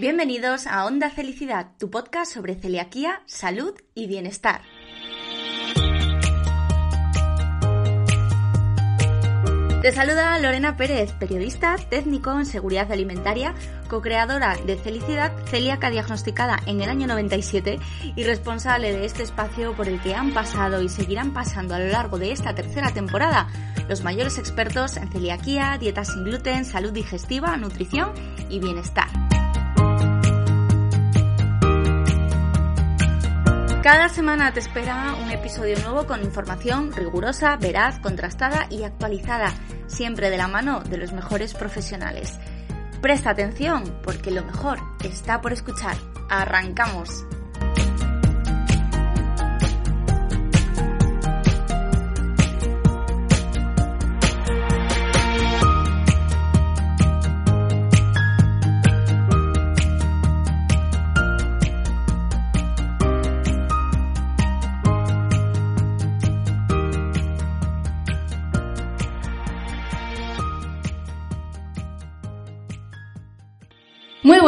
Bienvenidos a Onda Felicidad, tu podcast sobre celiaquía, salud y bienestar. Te saluda Lorena Pérez, periodista, técnico en seguridad alimentaria, co-creadora de Felicidad, celíaca diagnosticada en el año 97 y responsable de este espacio por el que han pasado y seguirán pasando a lo largo de esta tercera temporada los mayores expertos en celiaquía, dieta sin gluten, salud digestiva, nutrición y bienestar. Cada semana te espera un episodio nuevo con información rigurosa, veraz, contrastada y actualizada, siempre de la mano de los mejores profesionales. Presta atención porque lo mejor está por escuchar. Arrancamos.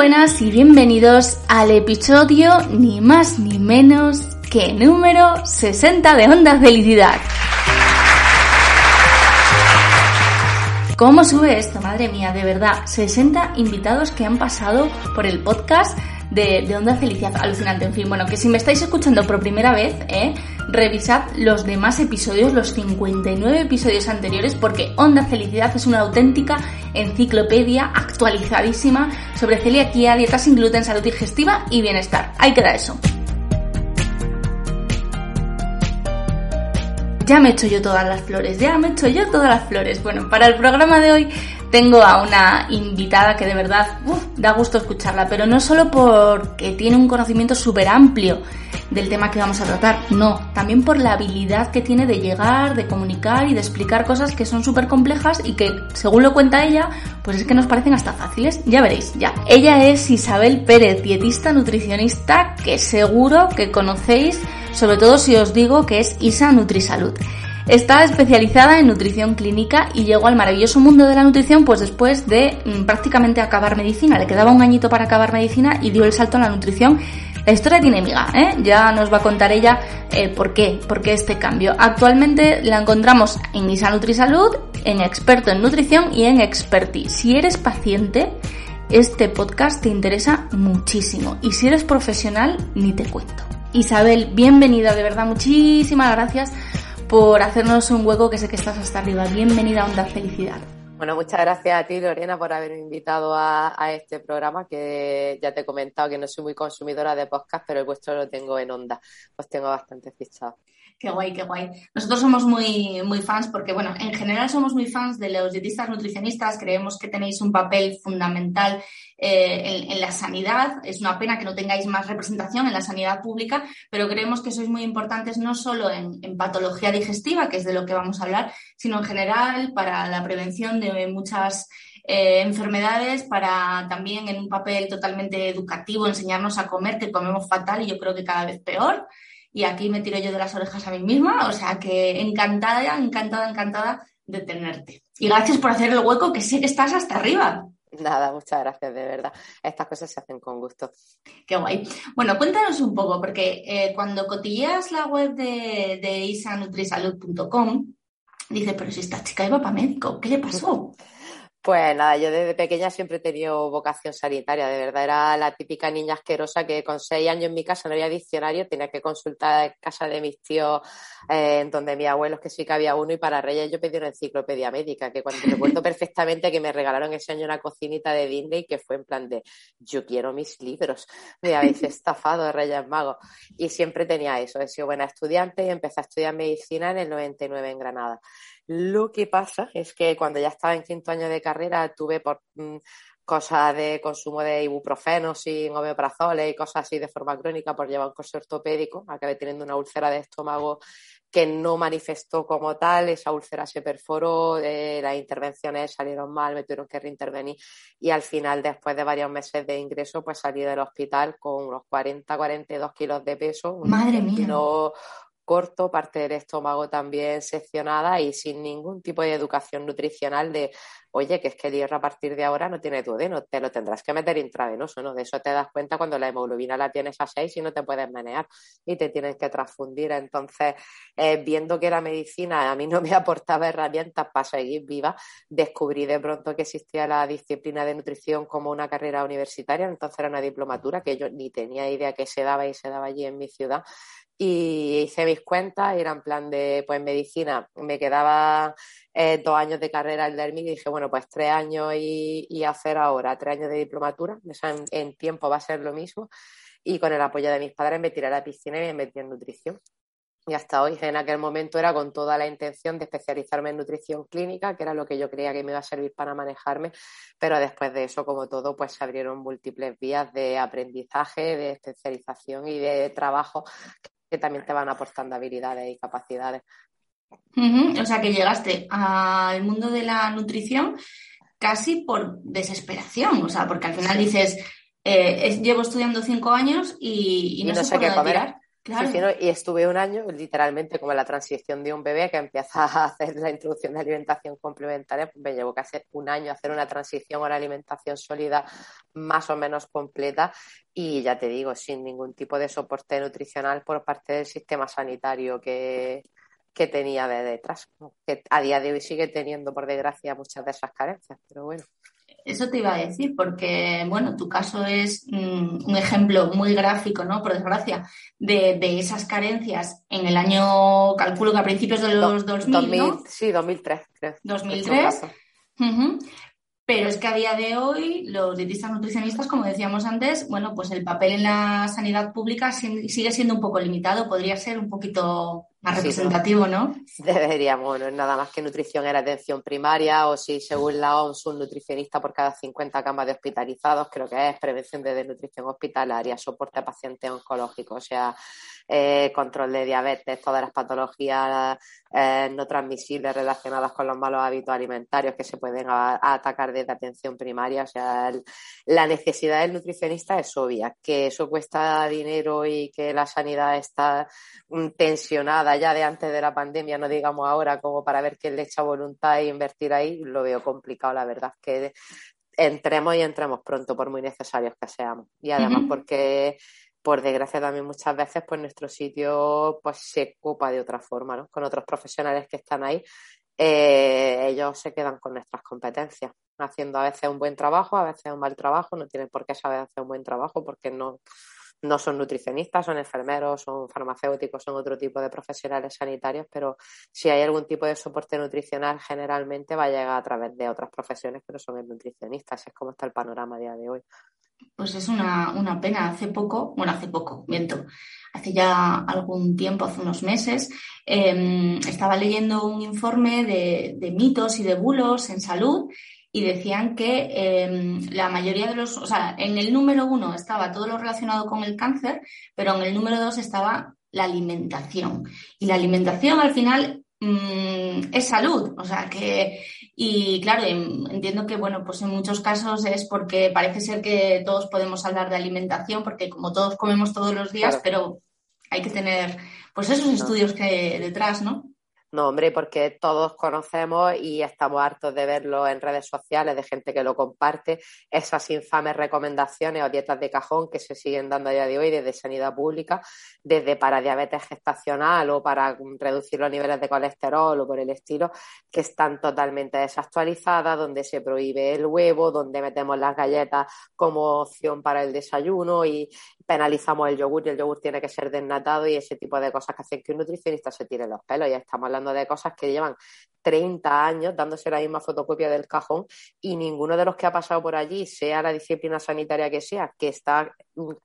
Buenas y bienvenidos al episodio ni más ni menos que número 60 de Onda Felicidad. ¿Cómo sube esto? Madre mía, de verdad, 60 invitados que han pasado por el podcast de, Onda Felicidad. Alucinante, en fin. Bueno, que si me estáis escuchando por primera vez, ¿eh? revisad los demás episodios, los 59 episodios anteriores, porque Onda Felicidad es una auténtica enciclopedia actualizadísima sobre celiaquía, dieta sin gluten, salud digestiva y bienestar. Ahí queda eso. Ya me he hecho yo todas las flores, ya me he hecho yo todas las flores. Bueno, para el programa de hoy tengo a una invitada que de verdad da gusto escucharla, pero no solo porque tiene un conocimiento súper amplio del tema que vamos a tratar, no, también por la habilidad que tiene de llegar, de comunicar y de explicar cosas que son súper complejas y que, según lo cuenta ella, pues es que nos parecen hasta fáciles, ya veréis, ya. Ella es Isabel Pérez, dietista nutricionista, que seguro que conocéis, sobre todo si os digo que es Isa Nutrisalud. Está especializada en nutrición clínica y llegó al maravilloso mundo de la nutrición pues después de mm, prácticamente acabar medicina. Le quedaba un añito para acabar medicina y dio el salto a la nutrición. La historia tiene miga, ¿eh? ya nos va a contar ella eh, por qué, por qué este cambio. Actualmente la encontramos en Isa Nutrisalud, en Experto en Nutrición y en Experti. Si eres paciente, este podcast te interesa muchísimo y si eres profesional, ni te cuento. Isabel, bienvenida, de verdad, muchísimas gracias por hacernos un hueco que sé que estás hasta arriba. Bienvenida a Onda Felicidad. Bueno, muchas gracias a ti, Lorena, por haberme invitado a, a, este programa, que ya te he comentado que no soy muy consumidora de podcast, pero el vuestro lo tengo en onda. Os tengo bastante fichado. Qué guay, qué guay. Nosotros somos muy, muy fans porque, bueno, en general somos muy fans de los dietistas nutricionistas. Creemos que tenéis un papel fundamental eh, en, la sanidad. Es una pena que no tengáis más representación en la sanidad pública, pero creemos que sois muy importantes no solo en, en patología digestiva, que es de lo que vamos a hablar, sino en general para la prevención de muchas eh, enfermedades, para también en un papel totalmente educativo, enseñarnos a comer, que comemos fatal y yo creo que cada vez peor y aquí me tiro yo de las orejas a mí misma, o sea que encantada, encantada, encantada de tenerte. Y gracias por hacer el hueco, que sé que estás hasta arriba. Nada, muchas gracias, de verdad. Estas cosas se hacen con gusto. Qué guay. Bueno, cuéntanos un poco, porque eh, cuando cotilleas la web de, de isanutrisalud.com, dices, pero si esta chica iba para médico, ¿qué le pasó? Pues nada, yo desde pequeña siempre he tenido vocación sanitaria, de verdad era la típica niña asquerosa que con seis años en mi casa no había diccionario, tenía que consultar en casa de mis tíos, eh, en donde mis abuelos que sí que había uno y para Reyes yo pedí una enciclopedia médica, que cuando recuerdo perfectamente que me regalaron ese año una cocinita de Disney que fue en plan de yo quiero mis libros, me habéis estafado de Reyes Magos y siempre tenía eso, he sido buena estudiante y empecé a estudiar medicina en el 99 en Granada. Lo que pasa es que cuando ya estaba en quinto año de carrera tuve por mmm, cosas de consumo de ibuprofeno sin omeprazole y cosas así de forma crónica por llevar un coche ortopédico. Acabé teniendo una úlcera de estómago que no manifestó como tal, esa úlcera se perforó, eh, las intervenciones salieron mal, me tuvieron que reintervenir y al final, después de varios meses de ingreso, pues salí del hospital con unos 40, 42 kilos de peso. Madre mía. No, corto, parte del estómago también seccionada y sin ningún tipo de educación nutricional de oye, que es que el hierro a partir de ahora no tiene duodeno, te lo tendrás que meter intravenoso, ¿no? De eso te das cuenta cuando la hemoglobina la tienes a 6 y no te puedes menear y te tienes que transfundir. Entonces, eh, viendo que la medicina a mí no me aportaba herramientas para seguir viva, descubrí de pronto que existía la disciplina de nutrición como una carrera universitaria, entonces era una diplomatura que yo ni tenía idea que se daba y se daba allí en mi ciudad y hice mis cuentas era en plan de, pues medicina, me quedaba eh, dos años de carrera el DERMI y dije, bueno, pues tres años y, hacer ahora tres años de diplomatura, en, en, tiempo va a ser lo mismo y con el apoyo de mis padres me tiré a la piscina y me metí en nutrición. Y hasta hoy, en aquel momento era con toda la intención de especializarme en nutrición clínica, que era lo que yo creía que me iba a servir para manejarme, pero después de eso, como todo, pues se abrieron múltiples vías de aprendizaje, de especialización y de trabajo que también te van aportando habilidades y capacidades. O sea que llegaste al mundo de la nutrición casi por desesperación, o sea, porque al final dices, eh, llevo estudiando cinco años y, no, sé, qué comer. y estuve un año, literalmente como la transición de un bebé que empieza a hacer la introducción de alimentación complementaria, pues me llevó casi un año a hacer una transición a una alimentación sólida más o menos completa y ya te digo, sin ningún tipo de soporte nutricional por parte del sistema sanitario que, que tenía de detrás, que a día de hoy sigue teniendo, por desgracia, muchas de esas carencias, pero bueno. Eso te iba a decir, porque, bueno, tu caso es mm, un ejemplo muy gráfico, ¿no? Por desgracia, de, de, esas carencias en el año, calculo que a principios de los 2000, ¿no? Sí, 2003, creo. 2003. Pero es que a día de hoy los dietistas nutricionistas, como decíamos antes, bueno, pues el papel en la sanidad pública sigue siendo un poco limitado, podría ser un poquito más representativo, ¿no? Deberíamos, no es nada más que nutrición en atención primaria o si según la OMS un nutricionista por cada 50 camas de hospitalizados, creo que es prevención de desnutrición hospitalaria, soporte a pacientes oncológicos, o sea, eh, control de diabetes, todas las patologías eh, no transmisibles relacionadas con los malos hábitos alimentarios que se pueden atacar desde atención primaria. O sea, la necesidad del nutricionista es obvia, que eso cuesta dinero y que la sanidad está mm, tensionada ya de antes de la pandemia, no digamos ahora, como para ver quién le echa voluntad e invertir ahí, lo veo complicado, la verdad, que entremos y entremos pronto, por muy necesarios que seamos. Y además porque por desgracia también muchas veces pues nuestro sitio pues se ocupa de otra forma, ¿no? Con otros profesionales que están ahí, eh, ellos se quedan con nuestras competencias, haciendo a veces un buen trabajo, a veces un mal trabajo, no tienen por qué saber hacer un buen trabajo porque no, no son nutricionistas, son enfermeros, son farmacéuticos, son otro tipo de profesionales sanitarios, pero si hay algún tipo de soporte nutricional, generalmente va a llegar a través de otras profesiones que no son nutricionistas. Es como está el panorama a día de hoy. Pues es una, pena. Hace poco, bueno, hace poco, miento, hace ya algún tiempo, hace unos meses, em, estaba leyendo un informe de, mitos y de bulos en salud y decían que em, la mayoría de los, o sea, en el número uno estaba todo lo relacionado con el cáncer, pero en el número dos estaba la alimentación. Y la alimentación al final mm, es salud, o sea que y claro, entiendo que, bueno, pues en muchos casos es porque parece ser que todos podemos hablar de alimentación, porque como todos comemos todos los días, pero hay que tener, pues esos estudios que detrás, ¿no? No, hombre, porque todos conocemos y estamos hartos de verlo en redes sociales, de gente que lo comparte, esas infames recomendaciones o dietas de cajón que se siguen dando a día de hoy desde sanidad pública, desde para diabetes gestacional o para reducir los niveles de colesterol o por el estilo, que están totalmente desactualizadas, donde se prohíbe el huevo, donde metemos las galletas como opción para el desayuno y penalizamos el yogur y el yogur tiene que ser desnatado y ese tipo de cosas que hacen que un nutricionista se tire los pelos. Ya estamos hablando de cosas que llevan 30 años dándose la misma fotocopia del cajón y ninguno de los que ha pasado por allí, sea la disciplina sanitaria que sea, que está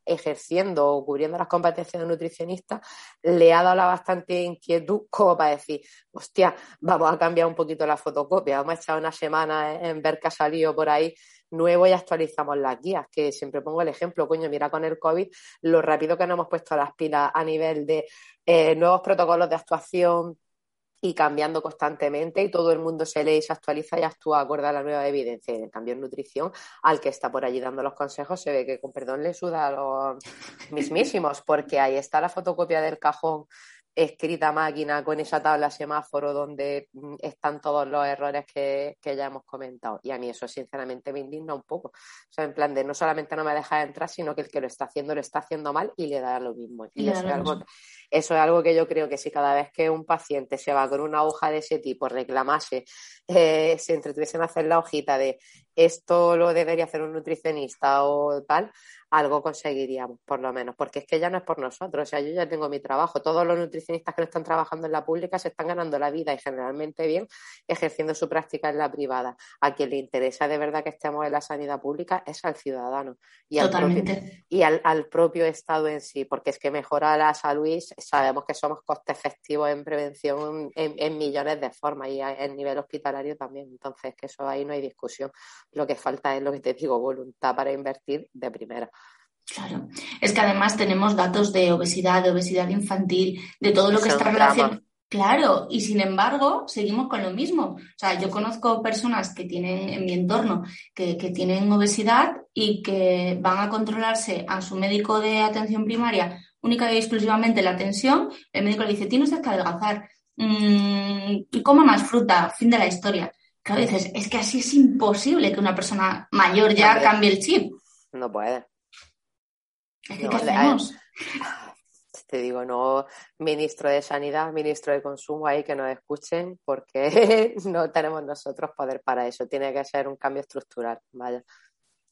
ejerciendo o cubriendo las competencias de nutricionista, le ha dado la bastante inquietud como para decir, hostia, vamos a cambiar un poquito la fotocopia, vamos a echar una semana en ver qué ha salido por ahí nuevo y actualizamos las guías, que siempre pongo el ejemplo, coño, mira con el COVID lo rápido que nos hemos puesto las pilas a nivel de eh, nuevos protocolos de actuación, y cambiando constantemente y todo el mundo se lee y se actualiza y actúa acorde a la nueva evidencia. en cambio, en nutrición, al que está por allí dando los consejos, se ve que con perdón le suda a los mismísimos, porque ahí está la fotocopia del cajón escrita máquina con esa tabla semáforo donde mm, están todos los errores que, ya hemos comentado. Y a mí eso sinceramente me indigna un poco. O sea, en plan de no solamente no me deja entrar, sino que el que lo está haciendo lo está haciendo mal y le da lo mismo. Y, eso, es algo, eso, es algo, que yo creo que si cada vez que un paciente se va con una hoja de ese tipo, reclamase, eh, se entretuviesen a hacer la hojita de esto lo debería hacer un nutricionista o tal, algo conseguiríamos, por lo menos, porque es que ya no es por nosotros, o sea, yo ya tengo mi trabajo, todos los nutricionistas que no están trabajando en la pública se están ganando la vida y generalmente bien ejerciendo su práctica en la privada. A quien le interesa de verdad que estemos en la sanidad pública es al ciudadano y, al propio, y al, propio Estado en sí, porque es que mejora la salud y sabemos que somos coste efectivos en prevención en, en millones de formas y en nivel hospitalario también, entonces que eso ahí no hay discusión. Lo que falta es lo que te digo, voluntad para invertir de primera. Claro, es que además tenemos datos de obesidad, de obesidad infantil, de todo lo que está relacionado. Claro, y sin embargo, seguimos con lo mismo. O sea, yo conozco personas que tienen en mi entorno que, tienen obesidad y que van a controlarse a su médico de atención primaria única y exclusivamente la tensión. El médico le dice, tiene usted que adelgazar, mmm, coma más fruta, fin de la historia. Claro, dices, es que así es imposible que una persona mayor ya cambie el chip. No puede. ¿Qué hacemos? Te digo, no ministro de Sanidad, ministro de Consumo ahí que nos escuchen porque no tenemos nosotros poder para eso. Tiene que ser un cambio estructural, vaya.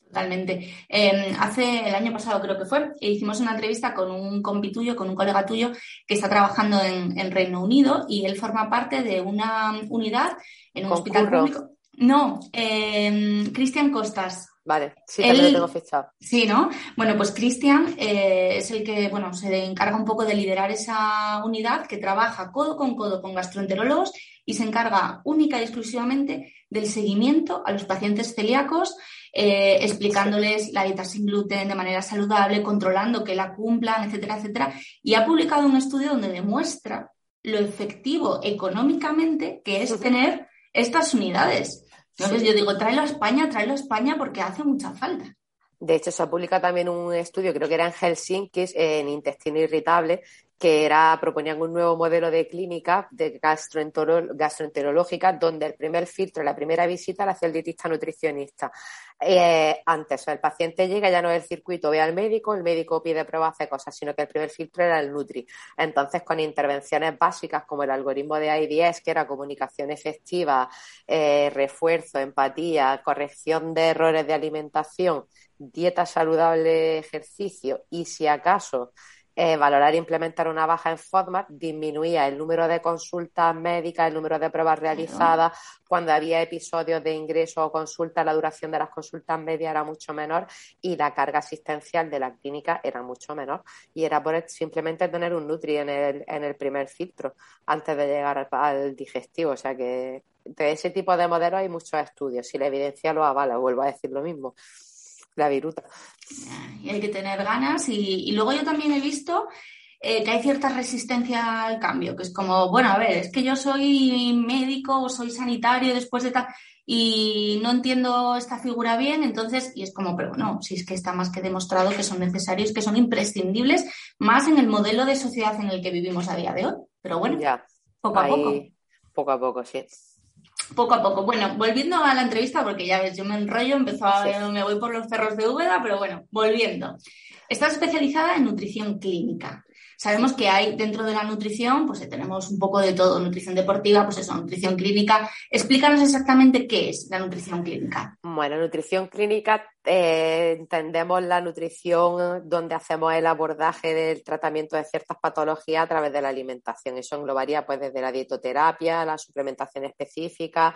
Totalmente. Em, hace el año pasado creo que fue, hicimos una entrevista con un compi tuyo, con un colega tuyo que está trabajando en, Reino Unido y él forma parte de una unidad en un hospital público. No, eh, Cristian Costas. Vale, sí, también lo tengo fichado. Sí, ¿no? Bueno, pues Cristian eh, es el que, bueno, se encarga un poco de liderar esa unidad que trabaja codo con codo con gastroenterólogos y se encarga única y exclusivamente del seguimiento a los pacientes celíacos, eh, explicándoles la dieta sin gluten de manera saludable, controlando que la cumplan, etcétera, etcétera. Y ha publicado un estudio donde demuestra lo efectivo económicamente que es tener estas unidades. Entonces yo digo, tráelo a España, tráelo a España porque hace mucha falta. De hecho, se ha publicado también un estudio, creo que era en Helsinki, en intestino irritable, que era, proponían un nuevo modelo de clínica de gastroenterológica, donde el primer filtro, la primera visita la hacía el dietista nutricionista. Eh, antes, o sea, el paciente llega, ya no es el circuito, ve al médico, el médico pide pruebas, hace cosas, sino que el primer filtro era el Nutri. Entonces, con intervenciones básicas como el algoritmo de IDS, que era comunicación efectiva, eh, refuerzo, empatía, corrección de errores de alimentación, dieta saludable, ejercicio y si acaso eh, valorar e implementar una baja en FODMAP disminuía el número de consultas médicas, el número de pruebas realizadas. Cuando había episodios de ingreso o consulta, la duración de las consultas medias era mucho menor y la carga asistencial de la clínica era mucho menor. Y era por simplemente tener un Nutri en el, en el primer filtro antes de llegar al, al digestivo. O sea que de ese tipo de modelos hay muchos estudios. Si la evidencia lo avala, vuelvo a decir lo mismo la viruta. Y hay que tener ganas. Y, luego yo también he visto eh, que hay cierta resistencia al cambio, que es como, bueno, a ver, es que yo soy médico o soy sanitario después de tal y no entiendo esta figura bien, entonces, y es como, pero no, si es que está más que demostrado que son necesarios, que son imprescindibles, más en el modelo de sociedad en el que vivimos a día de hoy. Pero bueno, ya, poco a poco. Poco a poco, sí poco a poco. Bueno, volviendo a la entrevista, porque ya ves, yo me enrollo, empezó me voy por los cerros de Úbeda, pero bueno, volviendo. Estás especializada en nutrición clínica. Sabemos que hay dentro de la nutrición, pues tenemos un poco de todo, nutrición deportiva, pues eso, nutrición clínica. Explícanos exactamente qué es la nutrición clínica. Bueno, nutrición clínica eh, entendemos la nutrición donde hacemos el abordaje del tratamiento de ciertas patologías a través de la alimentación. Eso englobaría pues desde la dietoterapia, la suplementación específica,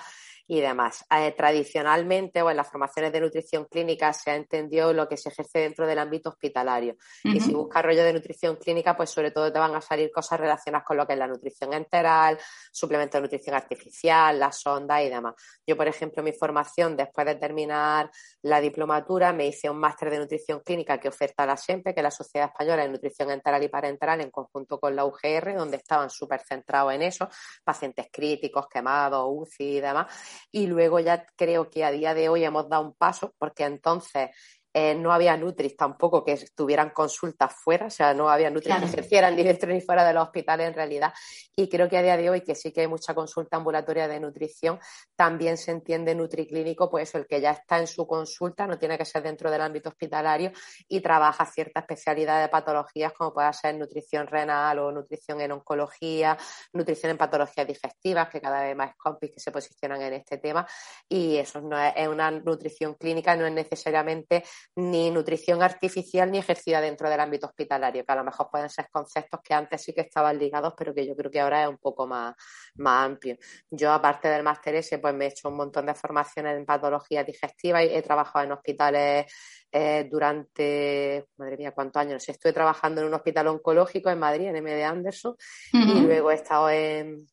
y demás. Eh, tradicionalmente o en las formaciones de nutrición clínica se ha entendido lo que se ejerce dentro del ámbito hospitalario. Y si buscas rollo de nutrición clínica, pues sobre todo te van a salir cosas relacionadas con lo que es la nutrición enteral, suplemento de nutrición artificial, la sonda y demás. Yo, por ejemplo, mi formación, después de terminar la diplomatura, me hice un máster de nutrición clínica que oferta la SEMPE, que es la Sociedad Española de Nutrición Enteral y Parenteral, en conjunto con la UGR, donde estaban súper centrados en eso, pacientes críticos, quemados, UCI y demás y luego ya creo que a día de hoy hemos dado un paso porque entonces eh, no había Nutris tampoco que tuvieran consultas fuera, o sea, no había Nutris que ejercieran ni dentro ni fuera de los hospitales en realidad. Y creo que a día de hoy, que sí que hay mucha consulta ambulatoria de nutrición, también se entiende nutriclínico, pues el que ya está en su consulta, no tiene que ser dentro del ámbito hospitalario y trabaja cierta especialidad de patologías como pueda ser nutrición renal o nutrición en oncología, nutrición en patologías digestivas, que cada vez más compis que se posicionan en este tema. Y eso no es, es una nutrición clínica, no es necesariamente ni nutrición artificial ni ejercida dentro del ámbito hospitalario, que a lo mejor pueden ser conceptos que antes sí que estaban ligados, pero que yo creo que ahora es un poco más, más amplio. Yo, aparte del máster ese, pues me he hecho un montón de formaciones en patología digestiva y he trabajado en hospitales eh, durante, madre mía, cuántos años. Estoy trabajando en un hospital oncológico en Madrid, en MD Anderson, y luego he estado en,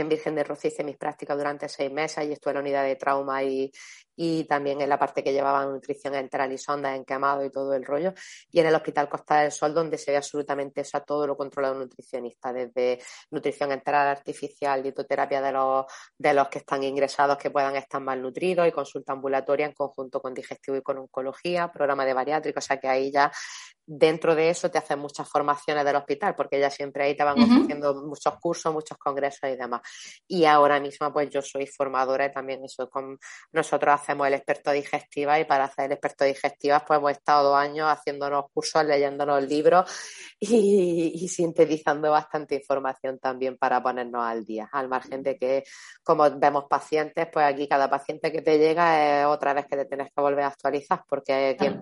en Virgen de Rocío hice mis prácticas durante seis meses y estuve en la unidad de trauma y, y también en la parte que llevaba nutrición enteral y sondas en quemado y todo el rollo. Y en el Hospital Costa del Sol, donde se ve absolutamente eso, todo lo controla un nutricionista, desde nutrición enteral artificial, dietoterapia de los, de los que están ingresados que puedan estar malnutridos y consulta ambulatoria en conjunto con digestivo y con oncología, programa de bariátrico, o sea que ahí ya dentro de eso te hacen muchas formaciones del hospital, porque ya siempre ahí te van ofreciendo muchos cursos, muchos congresos y demás. Y ahora mismo, pues yo soy formadora y también eso, con nosotros hacemos el experto digestiva y para hacer el experto digestiva, pues hemos estado dos años haciéndonos cursos, leyéndonos libros y, sintetizando bastante información también para ponernos al día, al margen de que, como vemos pacientes, pues aquí cada paciente que te llega es otra vez que te tienes que volver a actualizar, porque quien,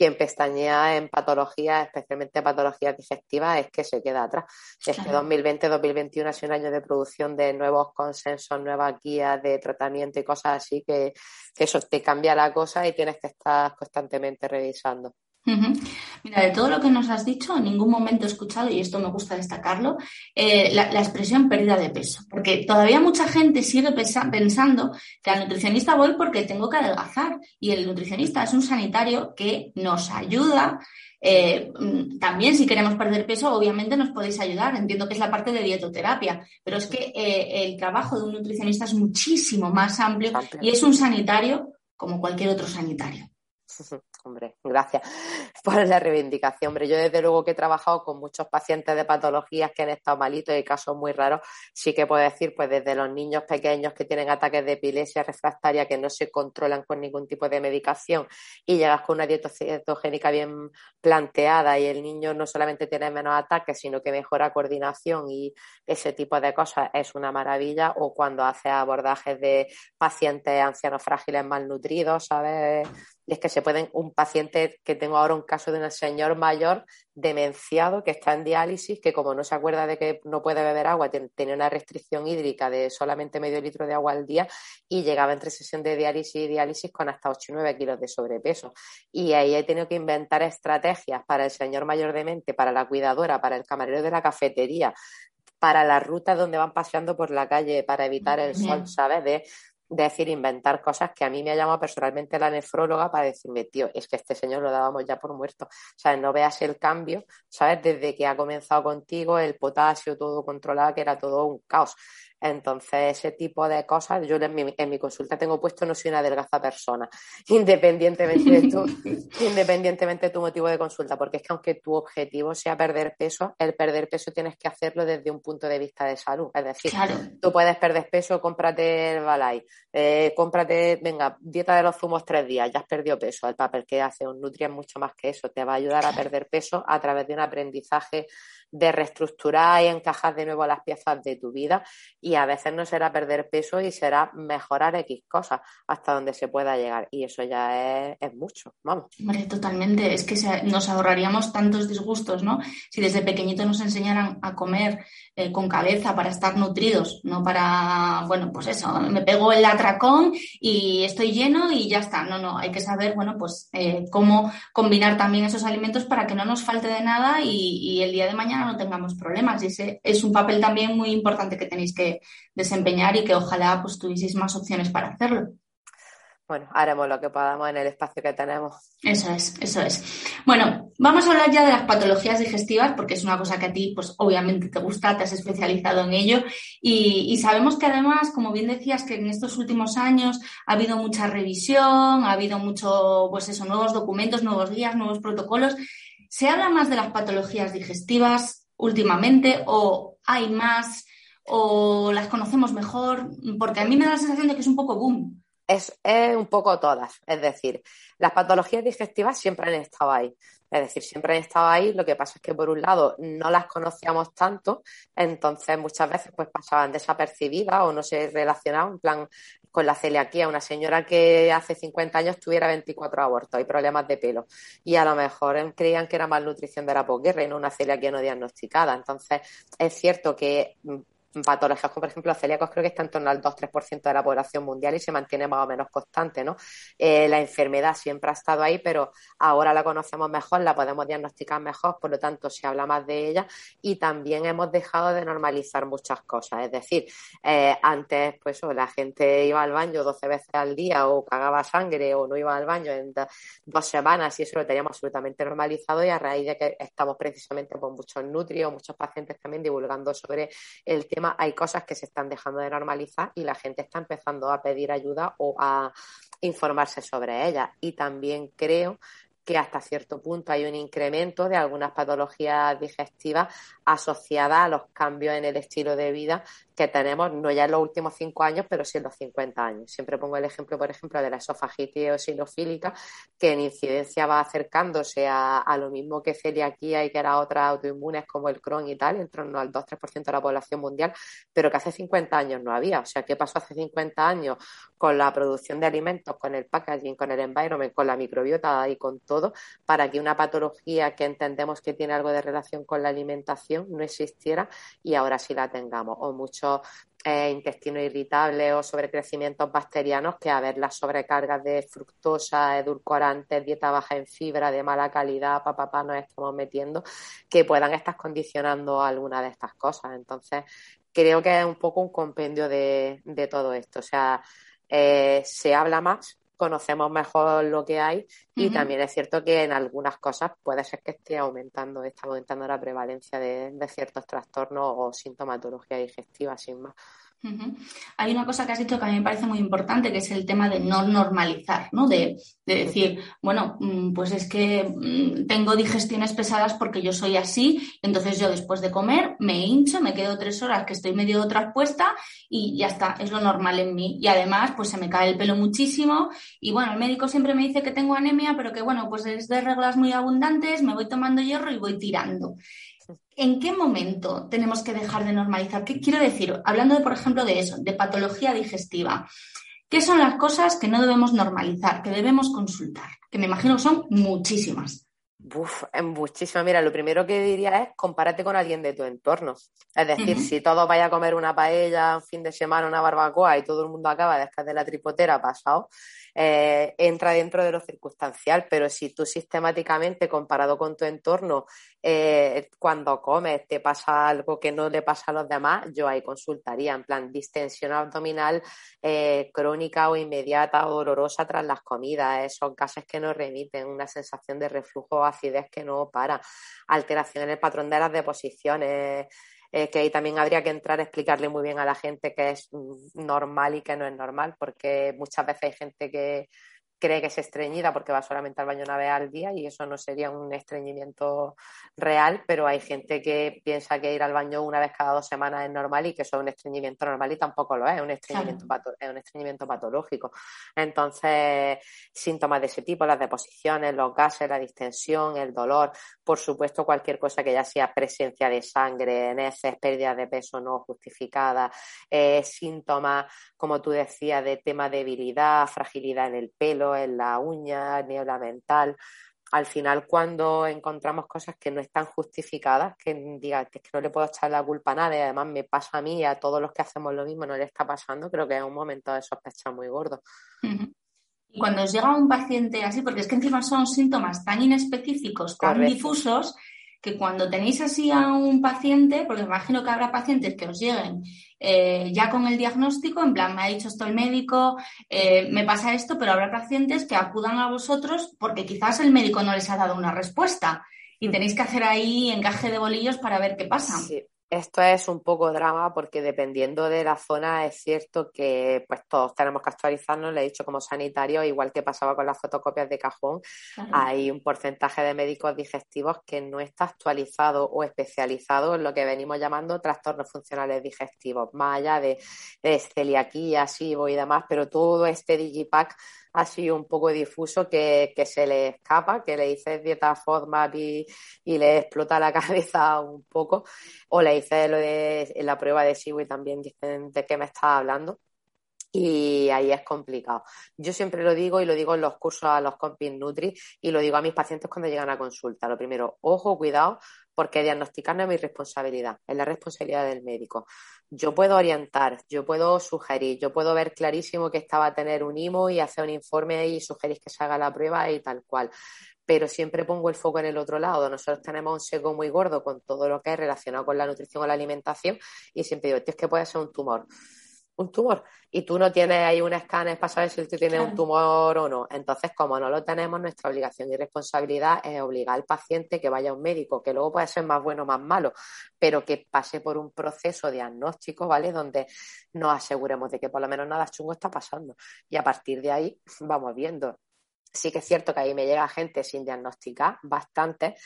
quien pestañea en patologías, especialmente patologías digestivas, es que se queda atrás. Es que 2020-2021 ha sido un año de producción de nuevos consensos, nuevas guías de tratamiento y cosas así que, que eso te cambia la cosa y tienes que estar constantemente revisando. Mira, de todo lo que nos has dicho, en ningún momento he escuchado, y esto me gusta destacarlo, eh, la, expresión pérdida de peso. Porque todavía mucha gente sigue pensando que al nutricionista voy porque tengo que adelgazar. Y el nutricionista es un sanitario que nos ayuda. Eh, también, si queremos perder peso, obviamente nos podéis ayudar. Entiendo que es la parte de dietoterapia, pero es que eh, el trabajo de un nutricionista es muchísimo más amplio y es un sanitario como cualquier otro sanitario. Hombre, gracias por la reivindicación. Hombre, yo desde luego que he trabajado con muchos pacientes de patologías que han estado malitos y casos muy raros, sí que puedo decir, pues desde los niños pequeños que tienen ataques de epilepsia refractaria que no se controlan con ningún tipo de medicación y llegas con una dieta cetogénica bien planteada y el niño no solamente tiene menos ataques, sino que mejora coordinación y ese tipo de cosas es una maravilla. O cuando hace abordajes de pacientes ancianos frágiles malnutridos, ¿sabes? Y es que se pueden, un paciente que tengo ahora un caso de un señor mayor demenciado que está en diálisis, que como no se acuerda de que no puede beber agua, tiene una restricción hídrica de solamente medio litro de agua al día y llegaba entre sesión de diálisis y diálisis con hasta 8 o 9 kilos de sobrepeso. Y ahí he tenido que inventar estrategias para el señor mayor demente, para la cuidadora, para el camarero de la cafetería, para las rutas donde van paseando por la calle para evitar el sol, ¿sabes? De decir, inventar cosas que a mí me ha llamado personalmente la nefróloga para decirme, tío, es que este señor lo dábamos ya por muerto. Sea, no veas el cambio, ¿sabes? Desde que ha comenzado contigo, el potasio todo controlado, que era todo un caos. Entonces, ese tipo de cosas, yo en mi, en mi, consulta tengo puesto no soy una delgaza persona, independientemente de, tu, independientemente de tu motivo de consulta, porque es que aunque tu objetivo sea perder peso, el perder peso tienes que hacerlo desde un punto de vista de salud. Es decir, tú puedes perder peso, cómprate el Balay, eh, cómprate, venga, dieta de los zumos tres días, ya has perdido peso. El papel que hace un nutrient mucho más que eso, te va a ayudar a perder peso a través de un aprendizaje de reestructurar y encajar de nuevo las piezas de tu vida y a veces no será perder peso y será mejorar X cosas hasta donde se pueda llegar y eso ya es, mucho, vamos. totalmente, es que nos ahorraríamos tantos disgustos, ¿no? Si desde pequeñito nos enseñaran a comer eh, con cabeza para estar nutridos, no para, bueno, pues eso, me pego el atracón y estoy lleno y ya está. No, no, hay que saber, bueno, pues eh, cómo combinar también esos alimentos para que no nos falte de nada y el día de mañana no tengamos problemas. Y ese es un papel también muy importante que tenéis que desempeñar y que ojalá pues tuvieseis más opciones para hacerlo. Bueno, haremos lo que podamos en el espacio que tenemos. Eso es, eso es. Bueno, Vamos a hablar ya de las patologías digestivas, porque es una cosa que a ti, pues obviamente te gusta, te has especializado en ello. Y, sabemos que además, como bien decías, que en estos últimos años ha habido mucha revisión, ha habido mucho, pues eso, nuevos documentos, nuevos guías, nuevos protocolos. ¿Se habla más de las patologías digestivas últimamente o hay más o las conocemos mejor? Porque a mí me da la sensación de que es un poco boom. Es, un poco todas. Es decir, las patologías digestivas siempre han estado ahí. Es decir, siempre han estado ahí, lo que pasa es que por un lado no las conocíamos tanto, entonces muchas veces pues pasaban desapercibidas o no se relacionaban, en plan con la celiaquía, una señora que hace 50 años tuviera 24 abortos y problemas de pelo y a lo mejor creían que era malnutrición de la posguerra y no una celiaquía no diagnosticada. Entonces, es cierto que patologías como por ejemplo celíacos creo que está en torno al 2-3% de la población mundial y se mantiene más o menos constante, ¿no? Eh, la enfermedad siempre ha estado ahí, pero ahora la conocemos mejor, la podemos diagnosticar mejor, por lo tanto se habla más de ella y también hemos dejado de normalizar muchas cosas, es decir, eh, antes pues la gente iba al baño 12 veces al día o cagaba sangre o no iba al baño en dos semanas y eso lo teníamos absolutamente normalizado y a raíz de que estamos precisamente con muchos nutrios, muchos pacientes también divulgando sobre el tema hay cosas que se están dejando de normalizar y la gente está empezando a pedir ayuda o a informarse sobre ellas. Y también creo que hasta cierto punto hay un incremento de algunas patologías digestivas asociadas a los cambios en el estilo de vida que tenemos, no ya en los últimos cinco años, pero sí en los 50 años. Siempre pongo el ejemplo, por ejemplo, de la esofagitis eosinofílica, que en incidencia va acercándose a, lo mismo que celiaquía y que era otras autoinmunes como el Crohn y tal, en torno al 2-3% de la población mundial, pero que hace 50 años no había. O sea, ¿qué pasó hace 50 años con la producción de alimentos, con el packaging, con el environment, con la microbiota y con todo, para que una patología que entendemos que tiene algo de relación con la alimentación no existiera y ahora sí la tengamos? O mucho eh, intestino irritable o sobrecrecimientos bacterianos que a ver las sobrecargas de fructosa, edulcorantes, dieta baja en fibra de mala calidad, papá, pa, nos estamos metiendo, que puedan estar condicionando alguna de estas cosas. Entonces, creo que es un poco un compendio de, todo esto. O sea, eh, se habla más, conocemos mejor lo que hay y también es cierto que en algunas cosas puede ser que esté aumentando, está aumentando la prevalencia de, de ciertos trastornos o sintomatología digestiva sin más. Hay una cosa que has dicho que a mí me parece muy importante, que es el tema de no normalizar, ¿no? De, decir, bueno, mm, pues es que mm, tengo digestiones pesadas porque yo soy así, entonces yo después de comer me hincho, me quedo tres horas que estoy medio traspuesta y ya está, es lo normal en mí. Y además, pues se me cae el pelo muchísimo y bueno, el médico siempre me dice que tengo anemia, pero que bueno, pues es de reglas muy abundantes, me voy tomando hierro y voy tirando. ¿En qué momento tenemos que dejar de normalizar? ¿Qué quiero decir? Hablando, de, por ejemplo, de eso, de patología digestiva. ¿Qué son las cosas que no debemos normalizar, que debemos consultar? Que me imagino que son muchísimas. Uf, es muchísimo. Mira, lo primero que diría es compárate con alguien de tu entorno. Es decir, si todos vaya a comer una paella, un fin de semana, una barbacoa y todo el mundo acaba después de la tripotera pasado, eh, entra dentro de lo circunstancial, pero si tú sistemáticamente, comparado con tu entorno, eh, cuando comes te pasa algo que no le pasa a los demás, yo ahí consultaría, en plan, distensión abdominal eh, crónica o inmediata o dolorosa tras las comidas, esos gases que nos remiten, una sensación de reflujo o acidez que no para, alteración en el patrón de las deposiciones. Eh, que ahí también habría que entrar a explicarle muy bien a la gente que es mm, normal y que no es normal, porque muchas veces hay gente que cree que es estreñida porque va solamente al baño una vez al día y eso no sería un estreñimiento real, pero hay gente que piensa que ir al baño una vez cada dos semanas es normal y que eso es un estreñimiento normal y tampoco lo es, es un estreñimiento, es un estreñimiento patológico. Entonces, síntomas de ese tipo, las deposiciones, los gases, la distensión, el dolor, por supuesto cualquier cosa que ya sea presencia de sangre, heces, pérdida de peso no justificada, eh, síntomas, como tú decías, de tema debilidad, fragilidad en el pelo, en la uña, niebla mental. Al final, cuando encontramos cosas que no están justificadas, que diga que, no le puedo echar la culpa a nadie, además me pasa a mí y a todos los que hacemos lo mismo no le está pasando, creo que es un momento de sospecha muy gordo. Y cuando os llega un paciente así, porque es que encima son síntomas tan inespecíficos, tan difusos, que cuando tenéis así a un paciente, porque imagino que habrá pacientes que os lleguen eh, ya con el diagnóstico, en plan, me ha dicho esto el médico, eh, me pasa esto, pero habrá pacientes que acudan a vosotros porque quizás el médico no les ha dado una respuesta y tenéis que hacer ahí encaje de bolillos para ver qué pasa. Sí. Esto es un poco drama porque dependiendo de la zona es cierto que pues todos tenemos que actualizarnos, le he dicho como sanitario, igual que pasaba con las fotocopias de cajón, hay un porcentaje de médicos digestivos que no está actualizado o especializado en lo que venimos llamando trastornos funcionales digestivos, más allá de, de celiaquía, SIBO y demás, pero todo este digipack así un poco difuso que, se le escapa, que le dices dieta FODMAP y, y, le explota la cabeza un poco, o le dices lo de la prueba de SIBO también dicen de qué me estás hablando. Y ahí es complicado. Yo siempre lo digo y lo digo en los cursos a los compis Nutri y lo digo a mis pacientes cuando llegan a consulta. Lo primero, ojo, cuidado, porque diagnosticar no es mi responsabilidad, es la responsabilidad del médico. Yo puedo orientar, yo puedo sugerir, yo puedo ver clarísimo que esta va a tener un IMO y hacer un informe y sugerir que se haga la prueba y tal cual. Pero siempre pongo el foco en el otro lado. Nosotros tenemos un seco muy gordo con todo lo que es relacionado con la nutrición o la alimentación y siempre digo, es que puede ser un tumor un tumor y tú no tienes ahí un escáner para saber si tú tienes un tumor o no. Entonces, como no lo tenemos, nuestra obligación y responsabilidad es obligar al paciente que vaya a un médico, que luego puede ser más bueno o más malo, pero que pase por un proceso diagnóstico, ¿vale? Donde nos aseguremos de que por lo menos nada chungo está pasando. Y a partir de ahí vamos viendo. Sí que es cierto que ahí me llega gente sin diagnosticar, bastante,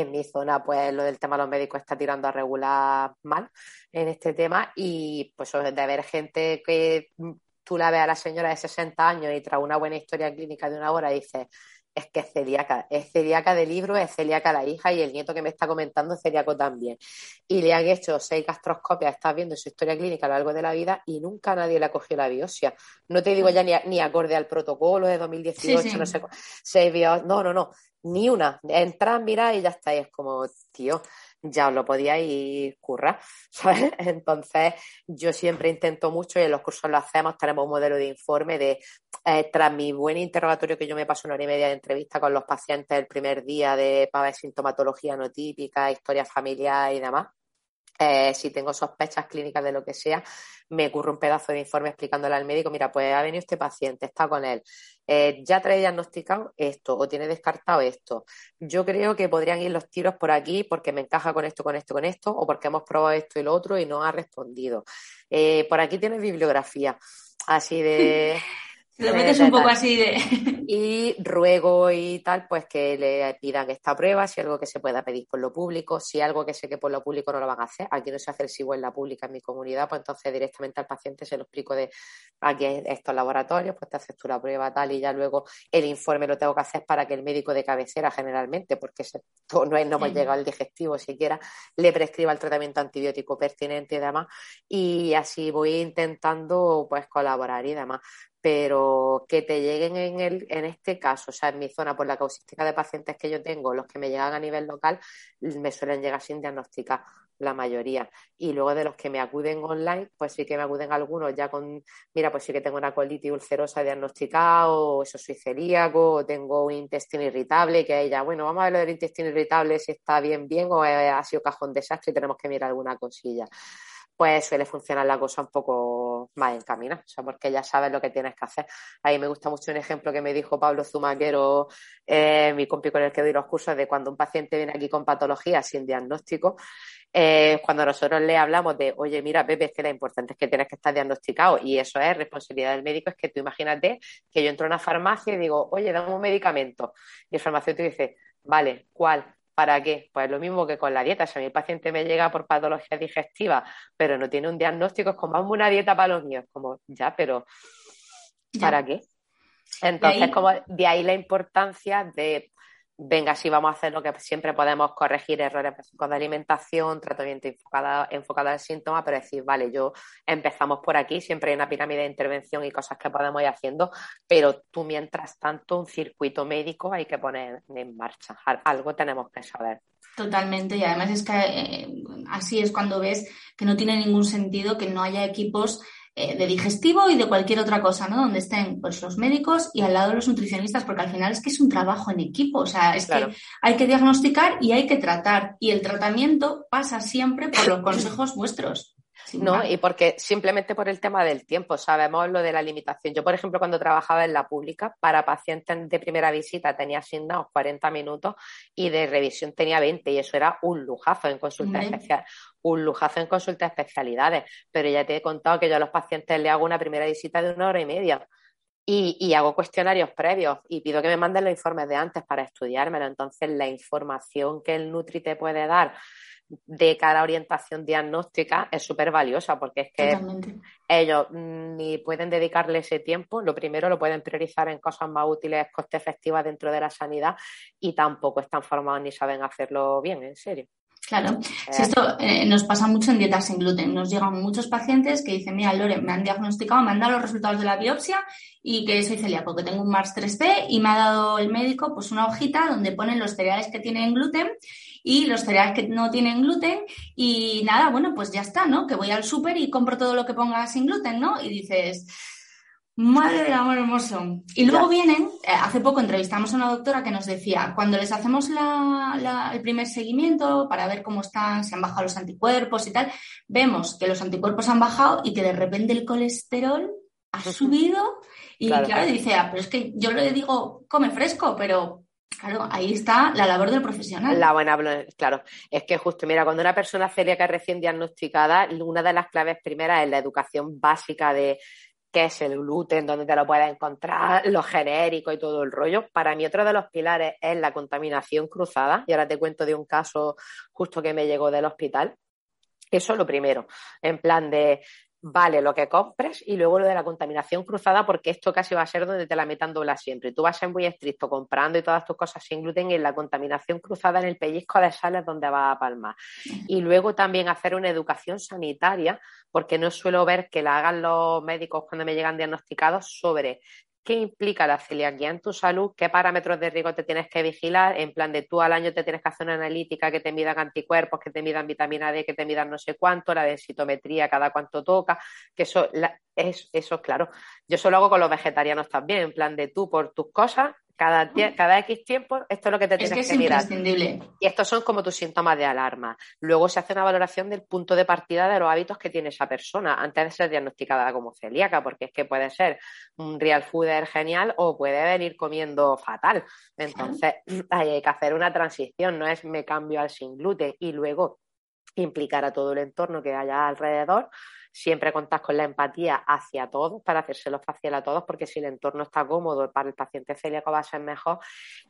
en mi zona, pues lo del tema de los médicos está tirando a regular mal en este tema. Y pues de ver gente que tú la ves a la señora de 60 años y tras una buena historia clínica de una hora dices, es que es celíaca, es celíaca del libro, es celíaca la hija y el nieto que me está comentando es celíaco también. Y le han hecho seis gastroscopias, estás viendo su historia clínica a lo largo de la vida y nunca nadie le ha cogido la biopsia. No te digo ya ni, acorde al protocolo de 2018, no sé, seis no, no, no ni una. Entras, mira y ya está. Y es como, tío, ya os lo podíais currar, ¿sabes? Entonces, yo siempre intento mucho y en los cursos lo hacemos, tenemos un modelo de informe de, eh, tras mi buen interrogatorio que yo me paso una hora y media de entrevista con los pacientes el primer día de para ver sintomatología no típica, historia familiar y demás. Eh, si tengo sospechas clínicas de lo que sea, me ocurre un pedazo de informe explicándole al médico, mira, pues ha venido este paciente, está con él, eh, ya trae diagnosticado esto o tiene descartado esto. Yo creo que podrían ir los tiros por aquí porque me encaja con esto, con esto, con esto, o porque hemos probado esto y lo otro y no ha respondido. Eh, por aquí tienes bibliografía, así de... lo metes un poco así de... Y ruego y tal, pues que le pidan esta prueba, si algo que se pueda pedir por lo público, si algo que sé que por lo público no lo van a hacer, aquí no se hace el SIGO en la pública en mi comunidad, pues entonces directamente al paciente se lo explico de aquí estos laboratorios, pues te haces tú la prueba tal y ya luego el informe lo tengo que hacer para que el médico de cabecera generalmente, porque no, es, no hemos llegado al digestivo siquiera, le prescriba el tratamiento antibiótico pertinente y demás, y así voy intentando pues colaborar y demás pero que te lleguen en, el, en este caso, o sea, en mi zona, por la causística de pacientes que yo tengo, los que me llegan a nivel local, me suelen llegar sin diagnosticar la mayoría. Y luego de los que me acuden online, pues sí que me acuden algunos ya con, mira, pues sí que tengo una colitis ulcerosa diagnosticada, o eso soy celíaco, o tengo un intestino irritable, que ella, bueno, vamos a ver lo del intestino irritable, si está bien, bien, o ha sido cajón desastre y tenemos que mirar alguna cosilla pues suele funcionar la cosa un poco más encaminada, o sea, porque ya sabes lo que tienes que hacer. Ahí me gusta mucho un ejemplo que me dijo Pablo Zumaquero, eh, mi compi con el que doy los cursos, de cuando un paciente viene aquí con patología sin diagnóstico, eh, cuando nosotros le hablamos de, oye, mira, Pepe, es que lo importante es que tienes que estar diagnosticado y eso es responsabilidad del médico, es que tú imagínate que yo entro a una farmacia y digo, oye, dame un medicamento. Y el farmacéutico dice, vale, ¿cuál? ¿Para qué? Pues lo mismo que con la dieta. Si a mi paciente me llega por patología digestiva, pero no tiene un diagnóstico, es como, una dieta para los míos. Como, ya, pero ¿para qué? Entonces, como de ahí la importancia de venga, sí vamos a hacer lo que siempre podemos corregir errores básicos de alimentación, tratamiento enfocado, enfocado al síntoma, pero decir, vale, yo empezamos por aquí, siempre hay una pirámide de intervención y cosas que podemos ir haciendo, pero tú mientras tanto un circuito médico hay que poner en marcha, algo tenemos que saber. Totalmente, y además es que eh, así es cuando ves que no tiene ningún sentido que no haya equipos de digestivo y de cualquier otra cosa, ¿no? Donde estén pues, los médicos y al lado los nutricionistas, porque al final es que es un trabajo en equipo, o sea, es que hay que diagnosticar y hay que tratar. Y el tratamiento pasa siempre por los consejos vuestros. No, y porque simplemente por el tema del tiempo, sabemos lo de la limitación. Yo, por ejemplo, cuando trabajaba en la pública, para pacientes de primera visita tenía asignados 40 minutos y de revisión tenía 20 y eso era un lujazo en consulta especial, un lujazo en consulta de especialidades. Pero ya te he contado que yo a los pacientes le hago una primera visita de una hora y media. Y, y, hago cuestionarios previos y pido que me manden los informes de antes para estudiármelo. Entonces, la información que el Nutri te puede dar de cara a orientación diagnóstica es súper valiosa porque es que ellos ni pueden dedicarle ese tiempo, lo primero lo pueden priorizar en cosas más útiles, coste efectivas dentro de la sanidad y tampoco están formados ni saben hacerlo bien, en serio. Claro, si esto eh, nos pasa mucho en dietas sin gluten. Nos llegan muchos pacientes que dicen, mira, Lore, me han diagnosticado, me han dado los resultados de la biopsia y que soy celíaco, que tengo un MARS 3P y me ha dado el médico pues una hojita donde ponen los cereales que tienen gluten y los cereales que no tienen gluten y nada, bueno, pues ya está, ¿no? Que voy al súper y compro todo lo que ponga sin gluten, ¿no? Y dices, Madre del amor hermoso. Y luego vienen, eh, hace poco entrevistamos a una doctora que nos decía, cuando les hacemos el primer seguimiento para ver cómo están, si han bajado los anticuerpos y tal, vemos que los anticuerpos han bajado y que de repente el colesterol ha subido y claro, dice, ah, pero es que yo le digo, come fresco, pero Claro, ahí está la labor del profesional. La buena, claro. Es que justo, mira, cuando una persona celíaca es recién diagnosticada, una de las claves primeras es la educación básica de qué es el gluten, dónde te lo puedes encontrar, lo genérico y todo el rollo. Para mí otro de los pilares es la contaminación cruzada. Y ahora te cuento de un caso justo que me llegó del hospital. Eso es lo primero, en plan de vale lo que compres y luego lo de la contaminación cruzada, porque esto casi va a ser donde te la metan dobla siempre. Tú vas a ser muy estricto comprando y todas tus cosas sin gluten y en la contaminación cruzada en el pellizco de sal es donde va a palmar. Y luego también hacer una educación sanitaria, porque no suelo ver que la hagan los médicos cuando me llegan diagnosticados sobre qué implica la celiaquía en tu salud, qué parámetros de riesgo te tienes que vigilar, en plan de tú al año te tienes que hacer una analítica que te midan anticuerpos, que te midan vitamina D, que te midan no sé cuánto, la densitometría, cada cuánto toca, que eso, es, eso claro. Yo eso lo hago con los vegetarianos también, en plan de tú por tus cosas cada, cada X tiempo, esto es lo que te tienes que, es mirar. Y estos son como tus síntomas de alarma. Luego se hace una valoración del punto de partida de los hábitos que tiene esa persona antes de ser diagnosticada como celíaca, porque es que puede ser un real fooder genial o puede venir comiendo fatal. Entonces, hay que hacer una transición, no es me cambio al sin gluten y luego implicar a todo el entorno que haya alrededor siempre contas con la empatía hacia todos para hacérselo fácil a todos, porque si el entorno está cómodo para el paciente celíaco va a ser mejor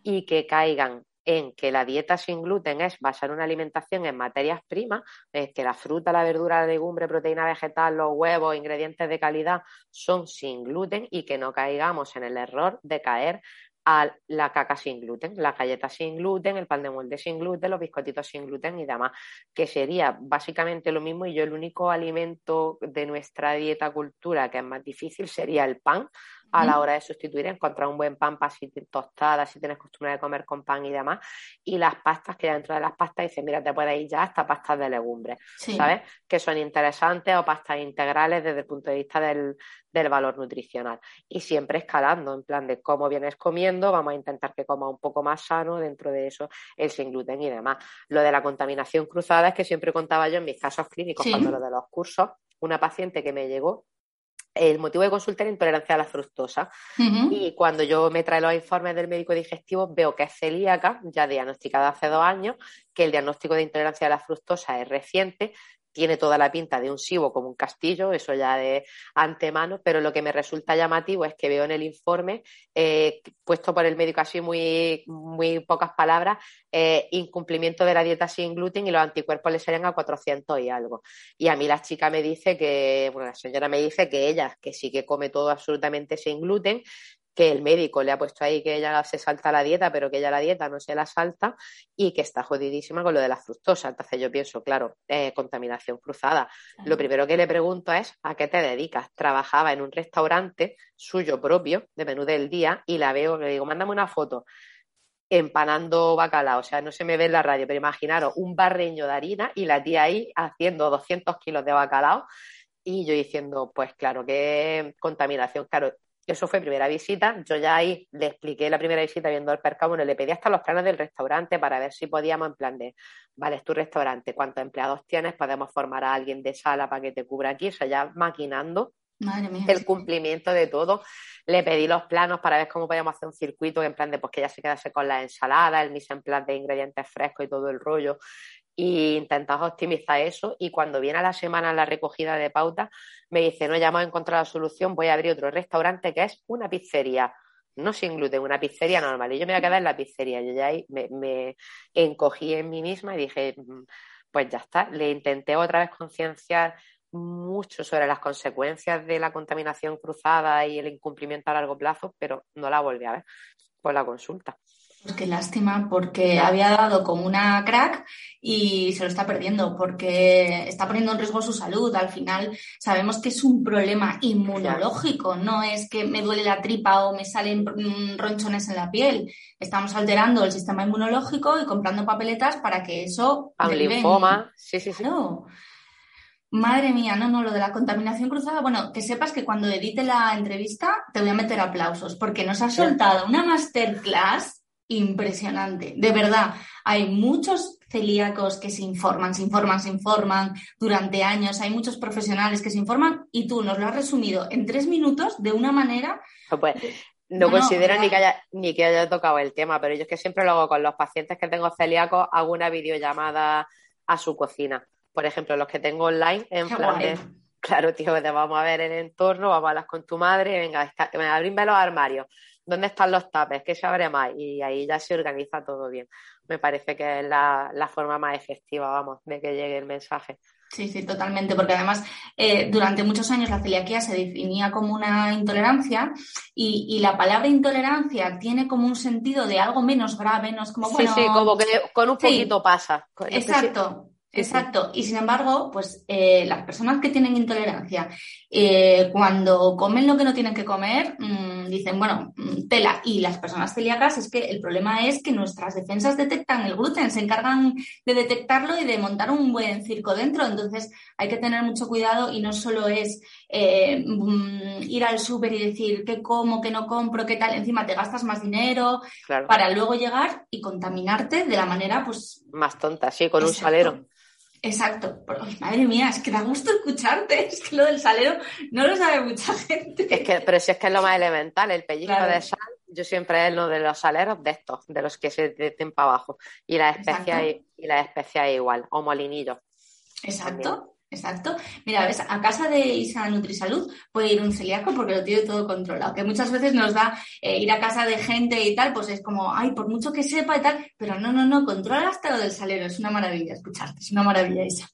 y que caigan en que la dieta sin gluten es basar una alimentación en materias primas, es que la fruta, la verdura, la legumbre, proteína vegetal, los huevos, ingredientes de calidad son sin gluten y que no caigamos en el error de caer a la caca sin gluten, la galleta sin gluten, el pan de molde sin gluten, los biscotitos sin gluten y demás, que sería básicamente lo mismo y yo el único alimento de nuestra dieta cultura que es más difícil sería el pan, a la hora de sustituir, encontrar un buen pan para si tostada, si tienes costumbre de comer con pan y demás. Y las pastas, que dentro de las pastas dicen, mira, te puedes ir ya hasta pastas de legumbres, ¿sabes? Que son interesantes o pastas integrales desde el punto de vista del, del valor nutricional. Y siempre escalando, en plan de cómo vienes comiendo, vamos a intentar que coma un poco más sano, dentro de eso el sin gluten y demás. Lo de la contaminación cruzada es que siempre contaba yo en mis casos clínicos, cuando lo de los cursos, una paciente que me llegó el motivo de consulta era intolerancia a la fructosa. Y cuando yo me trae los informes del médico digestivo, veo que es celíaca, ya diagnosticada hace dos años, que el diagnóstico de intolerancia a la fructosa es reciente, tiene toda la pinta de un sibo como un castillo, eso ya de antemano, pero lo que me resulta llamativo es que veo en el informe, eh, puesto por el médico así muy, muy pocas palabras, eh, incumplimiento de la dieta sin gluten y los anticuerpos le salen a 400 y algo. Y a mí la chica me dice que, bueno, la señora me dice que ella, que sí que come todo absolutamente sin gluten, que el médico le ha puesto ahí que ella se salta la dieta, pero que ella la dieta no se la salta y que está jodidísima con lo de la fructosa. Entonces yo pienso, claro, eh, contaminación cruzada. Lo primero que le pregunto es, ¿a qué te dedicas? Trabajaba en un restaurante suyo propio, de menú del día, y la veo, le digo, mándame una foto empanando bacalao, o sea, no se me ve en la radio, pero imaginaros un barreño de harina y la tía ahí haciendo 200 kilos de bacalao Y yo diciendo, pues claro, que contaminación, claro, eso fue primera visita. Yo ya ahí le expliqué la primera visita viendo el percabo, bueno, le pedí hasta los planes del restaurante para ver si podíamos en plan de, vale, es tu restaurante, cuántos empleados tienes, podemos formar a alguien de sala para que te cubra aquí, o sea, ya maquinando el cumplimiento de todo. Le pedí los planos para ver cómo podíamos hacer un circuito en plan de pues que ya se quedase con la ensalada, el mise en plan de ingredientes frescos y todo el rollo. Y intentamos optimizar eso. Y cuando viene a la semana la recogida de pauta, me dice, no, ya hemos encontrado la solución, voy a abrir otro restaurante que es una pizzería no sin gluten, una pizzería normal. Y yo me voy a quedar en la pizzería. Yo ya ahí me, me, encogí en mí misma y dije, mm, pues ya está. Le intenté otra vez concienciar mucho sobre las consecuencias de la contaminación cruzada y el incumplimiento a largo plazo, pero no la volví a ver por la consulta. Pues qué lástima, porque había dado como una crack y se lo está perdiendo, porque está poniendo en riesgo su salud. Al final sabemos que es un problema inmunológico, no es que me duele la tripa o me salen ronchones en la piel. Estamos alterando el sistema inmunológico y comprando papeletas para que eso. A linfoma, sí, sí, sí. Madre mía, no, no, lo de la contaminación cruzada. Bueno, que sepas que cuando edite la entrevista te voy a meter aplausos porque nos ha soltado una masterclass impresionante. De verdad, hay muchos celíacos que se informan, se informan, se informan durante años. Hay muchos profesionales que se informan y tú nos lo has resumido en tres minutos de una manera. Pues, no, considero ni, que haya, ni que haya tocado el tema, pero yo es que siempre lo hago con los pacientes que tengo celíacos, hago una videollamada a su cocina por ejemplo, los que tengo online, en plan de, claro, tío, te vamos a ver el entorno, vamos a hablar con tu madre, venga, abrime los armarios, ¿dónde están los tapes? ¿Qué se abre más? Y ahí ya se organiza todo bien. Me parece que es la, forma más efectiva, vamos, de que llegue el mensaje. Sí, sí, totalmente, porque además eh, durante muchos años la celiaquía se definía como una intolerancia y, la palabra intolerancia tiene como un sentido de algo menos grave, no es como, bueno... Sí, sí, como que con un poquito pasa. Exacto, Exacto. Y sin embargo, pues eh, las personas que tienen intolerancia, eh, cuando comen lo que no tienen que comer, mm, dicen, bueno, mm, tela. Y las personas celíacas es que el problema es que nuestras defensas detectan el gluten, se encargan de detectarlo y de montar un buen circo dentro. Entonces hay que tener mucho cuidado y no solo es eh, mm, ir al súper y decir qué como, qué no compro, qué tal. Encima te gastas más dinero para luego llegar y contaminarte de la manera, pues. Más tonta, sí, con un salero. Exacto. madre mía, es que da gusto escucharte. Es que lo del salero no lo sabe mucha gente. Es que, pero si es que es lo más elemental, el pellizco de sal, yo siempre es lo de los saleros de estos, de los que se deten para abajo. Y la especias y la especia igual, o molinillo. Exacto. Exacto. Mira, ves, a casa de Isa Nutrisalud puede ir un celíaco porque lo tiene todo controlado. Que muchas veces nos da eh, ir a casa de gente y tal, pues es como, ay, por mucho que sepa y tal, pero no, no, no, controla hasta lo del salero. Es una maravilla escucharte, es una maravilla, Isa.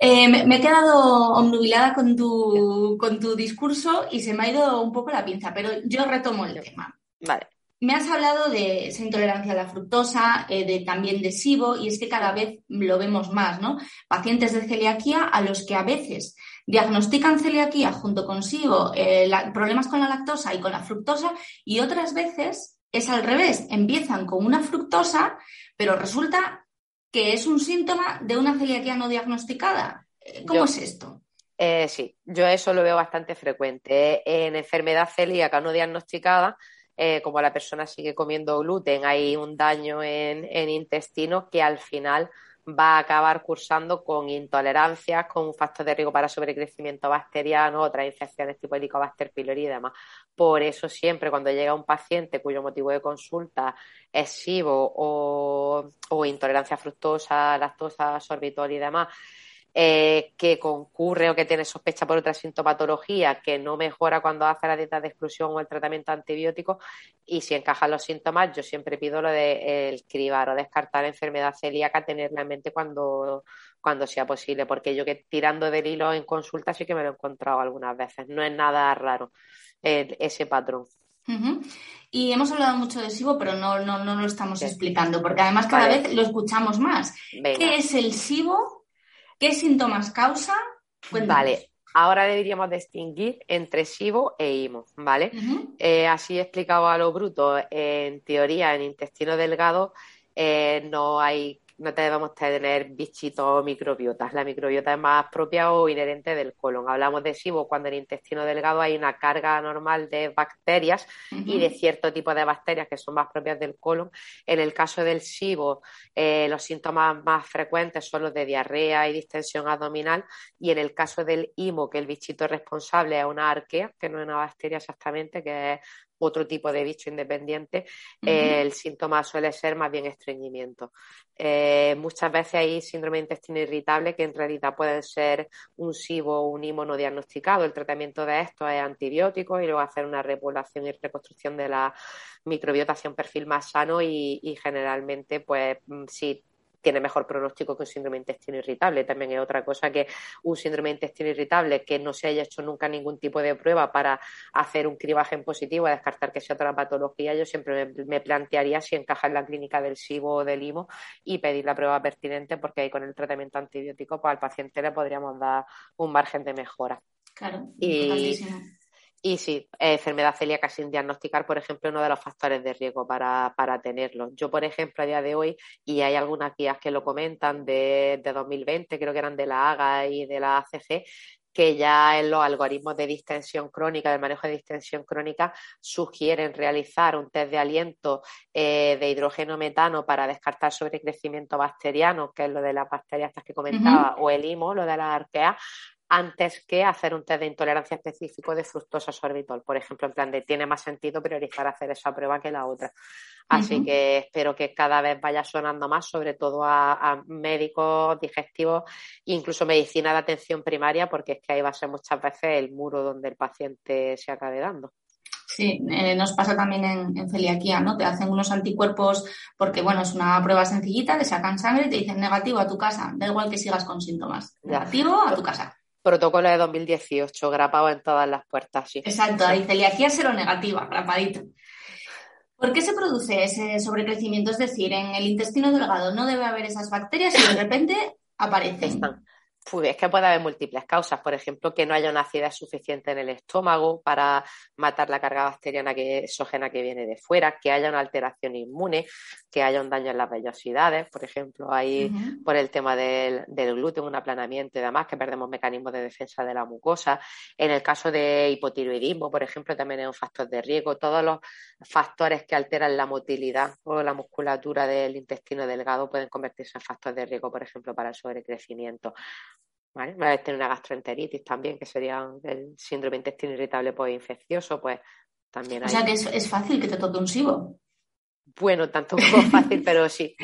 Eh, me, he quedado omnubilada con tu, con tu discurso y se me ha ido un poco la pinza, pero yo retomo el tema. Vale. Me has hablado de esa intolerancia a la fructosa, eh, de también de SIBO, y es que cada vez lo vemos más, ¿no? Pacientes de celiaquía a los que a veces diagnostican celiaquía junto con SIBO, eh, problemas con la lactosa y con la fructosa, y otras veces es al revés, empiezan con una fructosa, pero resulta que es un síntoma de una celiaquía no diagnosticada. Eh, ¿Cómo es esto? sí, yo eso lo veo bastante frecuente. En enfermedad celíaca no diagnosticada, eh, como la persona sigue comiendo gluten, hay un daño en, intestino que al final va a acabar cursando con intolerancias, con un factor de riesgo para sobrecrecimiento bacteriano, otras infecciones tipo Helicobacter pylori y demás. Por eso siempre cuando llega un paciente cuyo motivo de consulta es SIBO o, o intolerancia fructosa, lactosa, sorbitol y demás, eh, que concurre o que tiene sospecha por otra sintomatología que no mejora cuando hace la dieta de exclusión o el tratamiento antibiótico y si encajan los síntomas yo siempre pido lo de el cribar o descartar enfermedad celíaca tenerla en mente cuando, cuando sea posible porque yo que tirando del hilo en consulta sí que me lo he encontrado algunas veces no es nada raro ese patrón. Y hemos hablado mucho de SIBO, pero no, no, no lo estamos explicando, porque además cada vez lo escuchamos más. ¿Qué es el SIBO ¿Qué síntomas causa? Vale, ahora deberíamos distinguir entre SIBO e IMO, ¿vale? Eh, así explicado a lo bruto, en teoría, en intestino delgado eh, no hay no debemos tener bichitos o microbiotas. La microbiota es más propia o inherente del colon. Hablamos de SIBO cuando en el intestino delgado hay una carga normal de bacterias y de cierto tipo de bacterias que son más propias del colon. En el caso del SIBO, eh, los síntomas más frecuentes son los de diarrea y distensión abdominal y en el caso del IMO, que el bichito responsable es una arquea, que no es una bacteria exactamente, que es otro tipo de bicho independiente, eh, el síntoma suele ser más bien estreñimiento. Eh, muchas veces hay síndrome de intestino irritable que en realidad pueden ser un SIBO o un IMO no diagnosticado. El tratamiento de esto es antibiótico y luego hacer una repoblación y reconstrucción de la microbiota hacia un perfil más sano y, y generalmente, pues, mm, si tiene mejor pronóstico que un síndrome de intestino irritable. También es otra cosa que un síndrome de intestino irritable que no se haya hecho nunca ningún tipo de prueba para hacer un cribaje en positivo, a descartar que sea otra patología, yo siempre me, plantearía si encaja en la clínica del SIBO o del IMO y pedir la prueba pertinente porque ahí con el tratamiento antibiótico pues, al paciente le podríamos dar un margen de mejora. Claro, y, y sí, enfermedad celíaca sin diagnosticar, por ejemplo, uno de los factores de riesgo para, para tenerlo. Yo, por ejemplo, a día de hoy, y hay algunas guías que lo comentan de, de 2020, creo que eran de la AGA y de la ACG, que ya en los algoritmos de distensión crónica, del manejo de distensión crónica, sugieren realizar un test de aliento eh, de hidrógeno metano para descartar sobrecrecimiento bacteriano, que es lo de las bacterias que comentaba, o el IMO, lo de las arqueas, antes que hacer un test de intolerancia específico de fructosa sorbitol. Por ejemplo, en plan de tiene más sentido priorizar hacer esa prueba que la otra. Así que espero que cada vez vaya sonando más, sobre todo a, médicos digestivos, incluso medicina de atención primaria, porque es que ahí va a ser muchas veces el muro donde el paciente se acabe dando. Sí, eh, nos pasa también en, celiaquía, ¿no? Te hacen unos anticuerpos porque, bueno, es una prueba sencillita, te sacan sangre y te dicen negativo a tu casa, da igual que sigas con síntomas. Negativo a tu casa protocolo de 2018, grapado en todas las puertas, sí. Exacto, ahí celiaquía negativa, grapadito. ¿Por qué se produce ese sobrecrecimiento? Es decir, en el intestino delgado no debe haber esas bacterias y de repente aparecen es que puede haber múltiples causas, por ejemplo, que no haya una acidez suficiente en el estómago para matar la carga bacteriana que, exógena que viene de fuera, que haya una alteración inmune, que haya un daño en las vellosidades, por ejemplo, ahí por el tema del, gluten, un aplanamiento y demás, que perdemos mecanismos de defensa de la mucosa. En el caso de hipotiroidismo, por ejemplo, también es un factor de riesgo. Todos los factores que alteran la motilidad o la musculatura del intestino delgado pueden convertirse en factores de riesgo, por ejemplo, para el sobrecrecimiento. ¿Vale? Una vez tener una gastroenteritis también, que sería el síndrome intestino irritable infeccioso, pues también O sea que es, fácil que te toque un SIBO. Bueno, tanto como fácil, pero sí,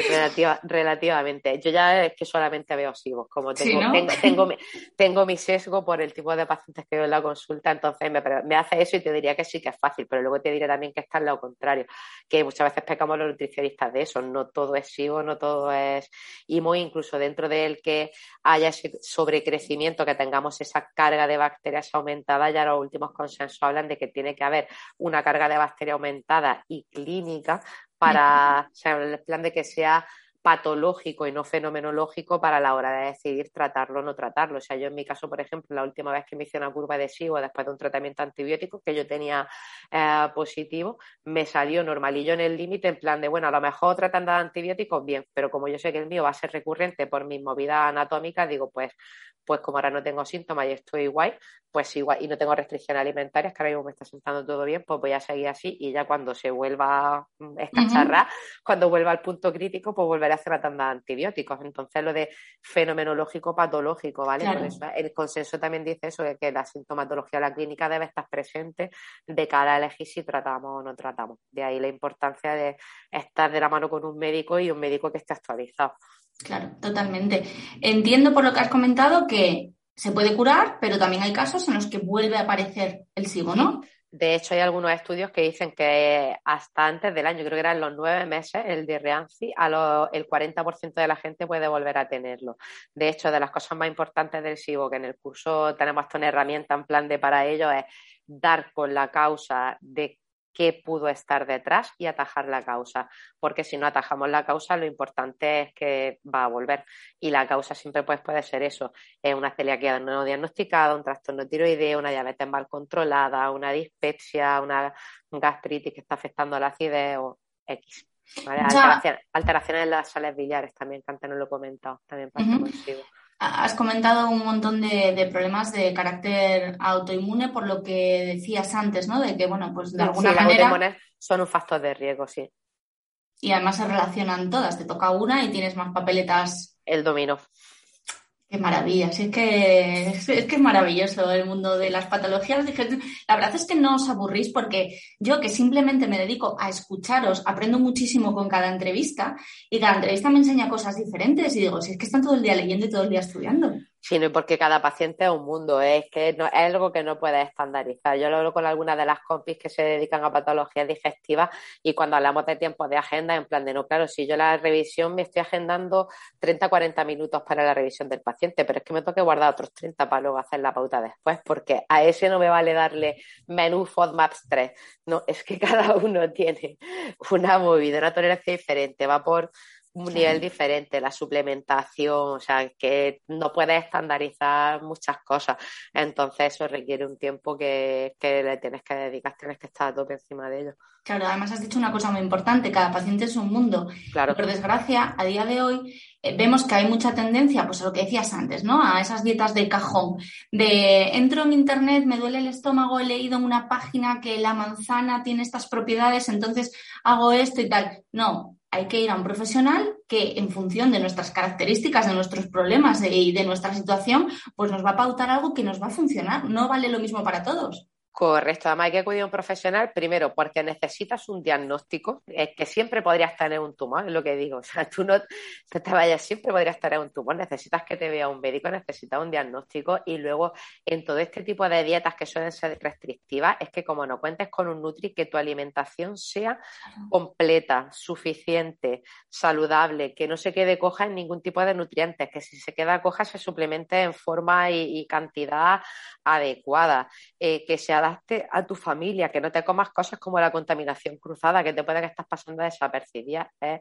relativamente. Yo ya es que solamente veo SIBOS, como tengo, tengo, tengo, mi, sesgo por el tipo de pacientes que veo en la consulta, entonces me, hace eso y te diría que sí que es fácil, pero luego te diré también que está en lo contrario, que muchas veces pecamos los nutricionistas de eso, no todo es SIBO, no todo es IMO, incluso dentro del que haya ese sobrecrecimiento, que tengamos esa carga de bacterias aumentada, ya los últimos consensos hablan de que tiene que haber una carga de bacteria aumentada y clínica para, o sea, el plan de que sea patológico y no fenomenológico para la hora de decidir tratarlo o no tratarlo. O sea, yo en mi caso, por ejemplo, la última vez que me hice una curva de SIBO después de un tratamiento antibiótico que yo tenía eh, positivo, me salió normalillo en el límite en plan de, bueno, a lo mejor tratando de antibióticos, bien, pero como yo sé que el mío va a ser recurrente por mi movida anatómica, digo, pues pues como ahora no tengo síntomas y estoy guay, pues igual, y no tengo restricciones alimentarias, que ahora mismo me está sentando todo bien, pues voy a seguir así y ya cuando se vuelva a escacharrar, cuando vuelva al punto crítico, pues volveré a hacer la tanda de antibióticos. Entonces lo de fenomenológico patológico, ¿vale? el consenso también dice eso, de que la sintomatología de la clínica debe estar presente de cara a elegir si tratamos o no tratamos. De ahí la importancia de estar de la mano con un médico y un médico que esté actualizado. Claro, totalmente. Entiendo por lo que has comentado que se puede curar, pero también hay casos en los que vuelve a aparecer el SIBO, ¿no? De hecho, hay algunos estudios que dicen que hasta antes del año, creo que eran los nueve meses, el de Reanci, a el 40% de la gente puede volver a tenerlo. De hecho, de las cosas más importantes del SIBO, que en el curso tenemos hasta una herramienta en plan de para ello, es dar con la causa de qué pudo estar detrás y atajar la causa. Porque si no atajamos la causa, lo importante es que va a volver. Y la causa siempre pues, puede ser eso: es una celiaquía no diagnosticada, un trastorno tiroideo, una diabetes mal controlada, una dispepsia, una gastritis que está afectando a la acidez o X. alteraciones, en las sales biliares también, que antes no lo he comentado, también pasa consigo. Has comentado un montón de, problemas de carácter autoinmune, por lo que decías antes, ¿no? De que, bueno, pues de alguna manera. son un factor de riesgo, sí. Y además se relacionan todas. Te toca una y tienes más papeletas. El dominó. Qué maravilla, sí, es que, es, que es maravilloso el mundo de las patologías. La verdad es que no os aburrís porque yo que simplemente me dedico a escucharos, aprendo muchísimo con cada entrevista y cada entrevista me enseña cosas diferentes y digo, si es que están todo el día leyendo y todo el día estudiando sino porque cada paciente es un mundo, es que es algo que no puedes estandarizar. Yo lo hablo con algunas de las compis que se dedican a patologías digestivas y cuando hablamos de tiempos de agenda, en plan de no, claro, si yo la revisión me estoy agendando 30, 40 minutos para la revisión del paciente, pero es que me tengo que guardar otros 30 para luego hacer la pauta después, porque a ese no me vale darle menú FODMAPs 3. No, es que cada uno tiene una movida, una tolerancia diferente, va por un nivel diferente, la suplementación, o sea, que no puedes estandarizar muchas cosas. Entonces eso requiere un tiempo que, le tienes que dedicar, tienes que estar a tope encima de ello. Claro, además has dicho una cosa muy importante, cada paciente es un mundo. Claro. Por desgracia, a día de hoy eh, vemos que hay mucha tendencia, pues a lo que decías antes, ¿no? A esas dietas de cajón, de entro en internet, me duele el estómago, he leído en una página que la manzana tiene estas propiedades, entonces hago esto y tal. No, hay que ir a un profesional que en función de nuestras características, de nuestros problemas y de nuestra situación, pues nos va a pautar algo que nos va a funcionar. No vale lo mismo para todos. Correcto, además hay que acudir a un profesional primero porque necesitas un diagnóstico, es que siempre podrías tener un tumor, es lo que digo, o sea, tú no te, vayas, siempre podrías tener un tumor, necesitas que te vea un médico, necesitas un diagnóstico. Y luego en todo este tipo de dietas que suelen ser restrictivas, es que como no cuentes con un nutri, que tu alimentación sea completa, suficiente, saludable, que no se quede coja en ningún tipo de nutrientes, que si se queda coja se suplemente en forma y, cantidad adecuada, eh, que sea a tu familia, que no te comas cosas como la contaminación cruzada, que te puede que estás pasando desapercibida, es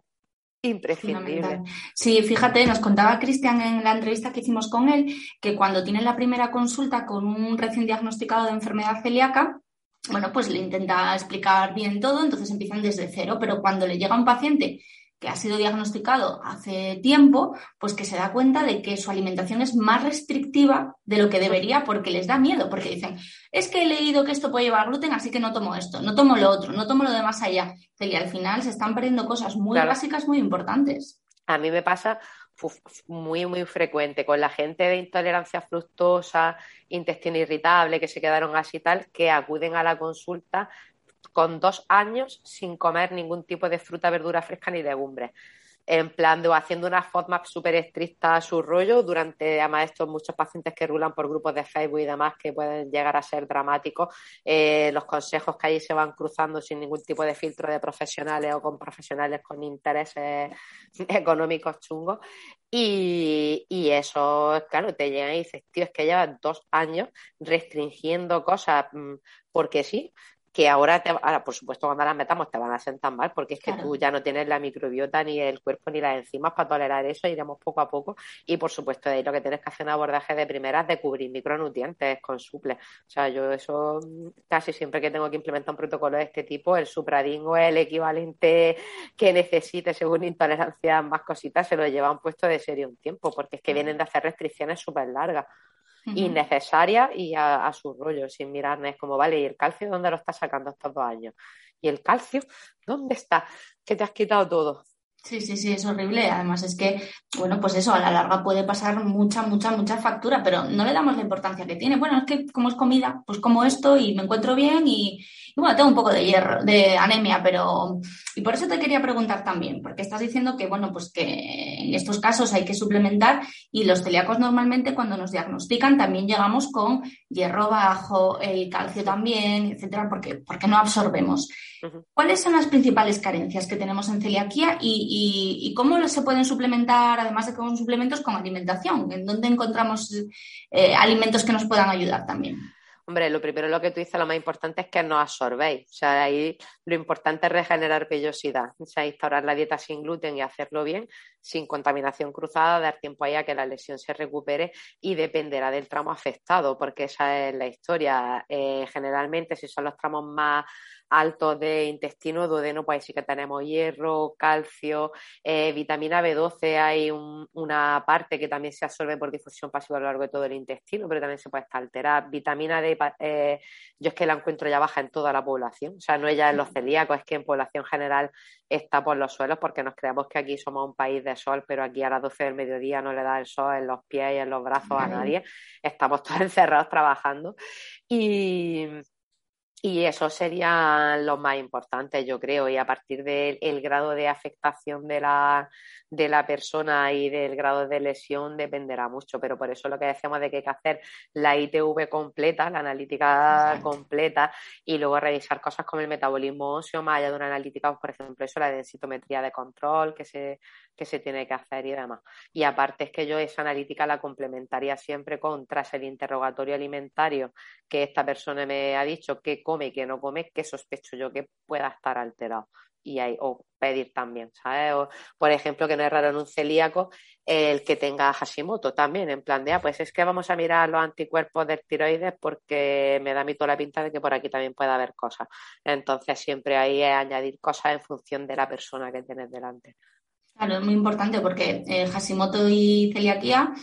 imprescindible. Sí, fíjate, nos contaba Cristian en la entrevista que hicimos con él que cuando tiene la primera consulta con un recién diagnosticado de enfermedad celíaca, bueno, pues le intenta explicar bien todo, entonces empiezan desde cero, pero cuando le llega un paciente que ha sido diagnosticado hace tiempo, pues que se da cuenta de que su alimentación es más restrictiva de lo que debería porque les da miedo, porque dicen, es que he leído que esto puede llevar gluten, así que no tomo esto, no tomo lo otro, no tomo lo de más allá. Y al final se están perdiendo cosas muy básicas, muy importantes. A mí me pasa muy, muy frecuente con la gente de intolerancia fructosa, intestino irritable, que se quedaron así tal, que acuden a la consulta con dos años sin comer ningún tipo de fruta, verdura fresca ni legumbres. En plan de haciendo una FODMAP súper estricta a su rollo durante, además, estos muchos pacientes que rulan por grupos de Facebook y demás que pueden llegar a ser dramáticos, eh, los consejos que allí se van cruzando sin ningún tipo de filtro de profesionales o con profesionales con intereses económicos chungos. Y, y, eso, claro, te llega y dices, tío, es que llevas dos años restringiendo cosas mm, porque sí, que ahora, te, ahora, por supuesto, cuando las metamos te van a sentar mal, porque es que tú ya no tienes la microbiota, ni el cuerpo, ni las enzimas para tolerar eso, iremos poco a poco. Y por supuesto, de ahí lo que tienes que hacer un abordaje de primeras de cubrir micronutrientes con suple. O sea, yo eso casi siempre que tengo que implementar un protocolo de este tipo, el supradingo es el equivalente que necesite según intolerancia, más cositas, se lo llevan puesto de serie un tiempo, porque es que vienen de hacer restricciones súper largas innecesaria y a, su rollo, sin mirarme. Es como, vale, ¿y el calcio dónde lo estás sacando estos dos años? ¿Y el calcio dónde está? Que te has quitado todo. Sí, sí, sí, es horrible. Además es que, bueno, pues eso, a la larga puede pasar mucha, mucha, mucha factura, pero no le damos la importancia que tiene. Bueno, es que como es comida, pues como esto y me encuentro bien y, bueno, tengo un poco de hierro, de anemia, pero... Y por eso te quería preguntar también, porque estás diciendo que, bueno, pues que en estos casos hay que suplementar y los celíacos normalmente cuando nos diagnostican también llegamos con hierro bajo, el calcio también, etcétera, porque, porque no absorbemos. ¿Cuáles son las principales carencias que tenemos en celiaquía y, cómo se pueden suplementar, además de con suplementos, con alimentación? ¿En dónde encontramos eh, alimentos que nos puedan ayudar también? Hombre, lo primero lo que tú dices, lo más importante es que no absorbéis. O sea, ahí lo importante es regenerar vellosidad. O sea, instaurar la dieta sin gluten y hacerlo bien, sin contaminación cruzada, dar tiempo ahí a que la lesión se recupere y dependerá del tramo afectado, porque esa es la historia. Eh, generalmente, si son los tramos más altos de intestino duodeno, pues sí que tenemos hierro, calcio, eh, vitamina B12, hay una parte que también se absorbe por difusión pasiva a lo largo de todo el intestino, pero también se puede estar alterada. Vitamina D, eh, yo es que la encuentro ya baja en toda la población, o sea, no es ya en los celíacos, es que en población general está por los suelos porque nos creemos que aquí somos un país de sol, pero aquí a las 12 del mediodía no le da el sol en los pies y en los brazos a nadie, estamos todos encerrados trabajando. Y y eso sería lo más importante, yo creo, y a partir del grado de afectación de la, de la persona y del grado de lesión dependerá mucho, pero por eso lo que decíamos de que hay que hacer la ITV completa, la analítica completa, y luego revisar cosas como el metabolismo óseo, más allá de una analítica, por ejemplo, eso, la densitometría de control que se, que se tiene que hacer y demás. Y aparte es que yo esa analítica la complementaría siempre con, tras el interrogatorio alimentario, que esta persona me ha dicho que come y que no come, que sospecho yo que pueda estar alterado. Y hay, o pedir también, ¿sabes? O, por ejemplo, que no es raro en un celíaco el que tenga Hashimoto también, en plan de, ah, pues es que vamos a mirar los anticuerpos del tiroides porque me da a mí toda la pinta de que por aquí también puede haber cosas. Entonces, siempre hay es añadir cosas en función de la persona que tienes delante. Claro, es muy importante porque eh, Hashimoto y celiaquía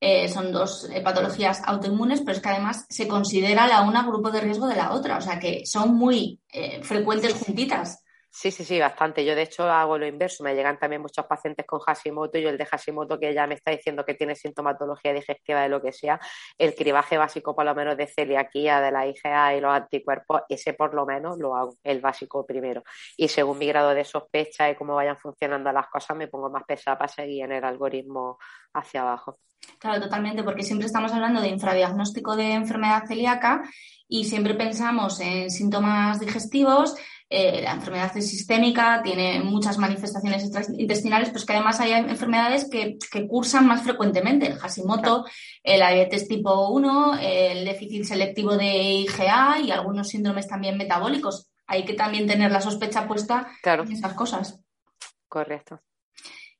eh, son dos eh, patologías autoinmunes, pero es que además se considera la una grupo de riesgo de la otra, o sea que son muy frecuentes juntitas. Sí, sí, sí, bastante. Yo de hecho hago lo inverso. Me llegan también muchos pacientes con Hashimoto y yo el de Hashimoto que ya me está diciendo que tiene sintomatología digestiva de lo que sea, el cribaje básico por lo menos de celiaquía, de la IgA y los anticuerpos, ese por lo menos lo hago, el básico primero. Y según mi grado de sospecha y cómo vayan funcionando las cosas, me pongo más pesada para seguir en el algoritmo hacia abajo. Claro, totalmente, porque siempre estamos hablando de infradiagnóstico de enfermedad celíaca y siempre pensamos en síntomas digestivos. Eh, la enfermedad es sistémica, tiene muchas manifestaciones intestinales, pero es que además hay enfermedades que, cursan más frecuentemente. El Hashimoto, la diabetes tipo 1, el déficit selectivo de IgA y algunos síndromes también metabólicos. Hay que también tener la sospecha puesta en esas cosas. Correcto.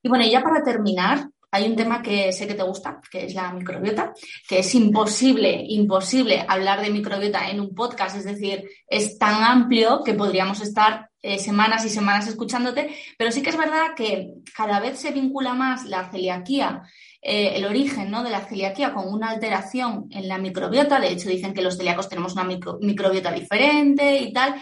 Y bueno, y ya para terminar, hay un tema que sé que te gusta, que es la microbiota, que es imposible, imposible hablar de microbiota en un podcast, es decir, es tan amplio que podríamos estar eh, semanas y semanas escuchándote, pero sí que es verdad que cada vez se vincula más la celiaquía, eh, el origen ¿no? de la celiaquía con una alteración en la microbiota, de hecho dicen que los celíacos tenemos una microbiota diferente y tal,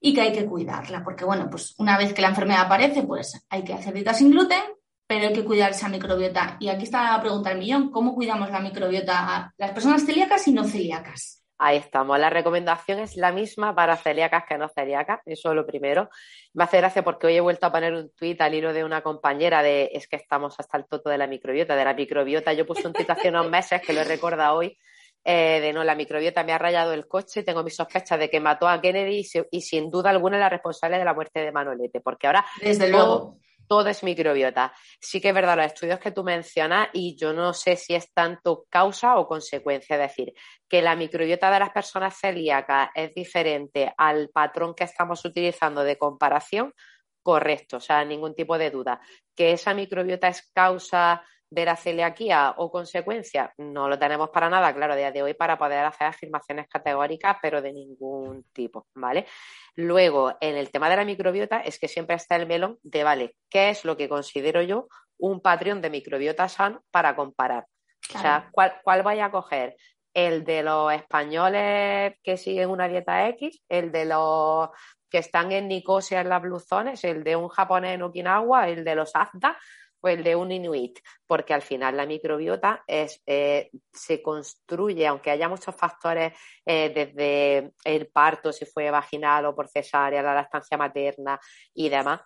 y que hay que cuidarla, porque bueno, pues una vez que la enfermedad aparece, pues hay que hacer dieta sin gluten, pero hay que cuidar esa microbiota. Y aquí está la pregunta del millón, ¿cómo cuidamos la microbiota a las personas celíacas y no celíacas? Ahí estamos. La recomendación es la misma para celíacas que no celíacas. Eso es lo primero. Me hace gracia porque hoy he vuelto a poner un tuit al hilo de una compañera de es que estamos hasta el toto de la microbiota, de la microbiota. Yo puse un tuit hace unos meses que lo he recordado hoy. Eh, de no, la microbiota me ha rayado el coche, tengo mis sospechas de que mató a Kennedy y, sin duda alguna es la responsable de la muerte de Manolete, porque ahora Desde luego todo es microbiota. Sí que es verdad, los estudios que tú mencionas, y yo no sé si es tanto causa o consecuencia, es decir, que la microbiota de las personas celíacas es diferente al patrón que estamos utilizando de comparación, correcto, o sea, ningún tipo de duda. Que esa microbiota es causa de la celiaquía o consecuencia, no lo tenemos para nada claro a día de hoy para poder hacer afirmaciones categóricas, pero de ningún tipo, ¿vale? Luego, en el tema de la microbiota, es que siempre está el melón de, vale, ¿qué es lo que considero yo un patrón de microbiota sano para comparar? O sea, ¿cuál, ¿cuál vaya a coger? ¿El de los españoles que siguen una dieta X? ¿El de los que están en Nicosia en las bluzones? ¿El de un japonés en Okinawa? ¿El de los Azda? O el de un inuit, porque al final la microbiota es, eh, se construye, aunque haya muchos factores eh, desde el parto, si fue vaginal o por cesárea, la lactancia materna y demás,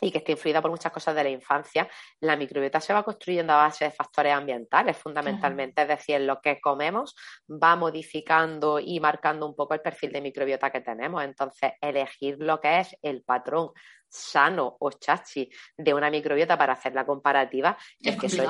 y que esté influida por muchas cosas de la infancia, la microbiota se va construyendo a base de factores ambientales, fundamentalmente, es decir, lo que comemos va modificando y marcando un poco el perfil de microbiota que tenemos. Entonces, elegir lo que es el patrón sano o chachi de una microbiota para hacer la comparativa, es, que, eso,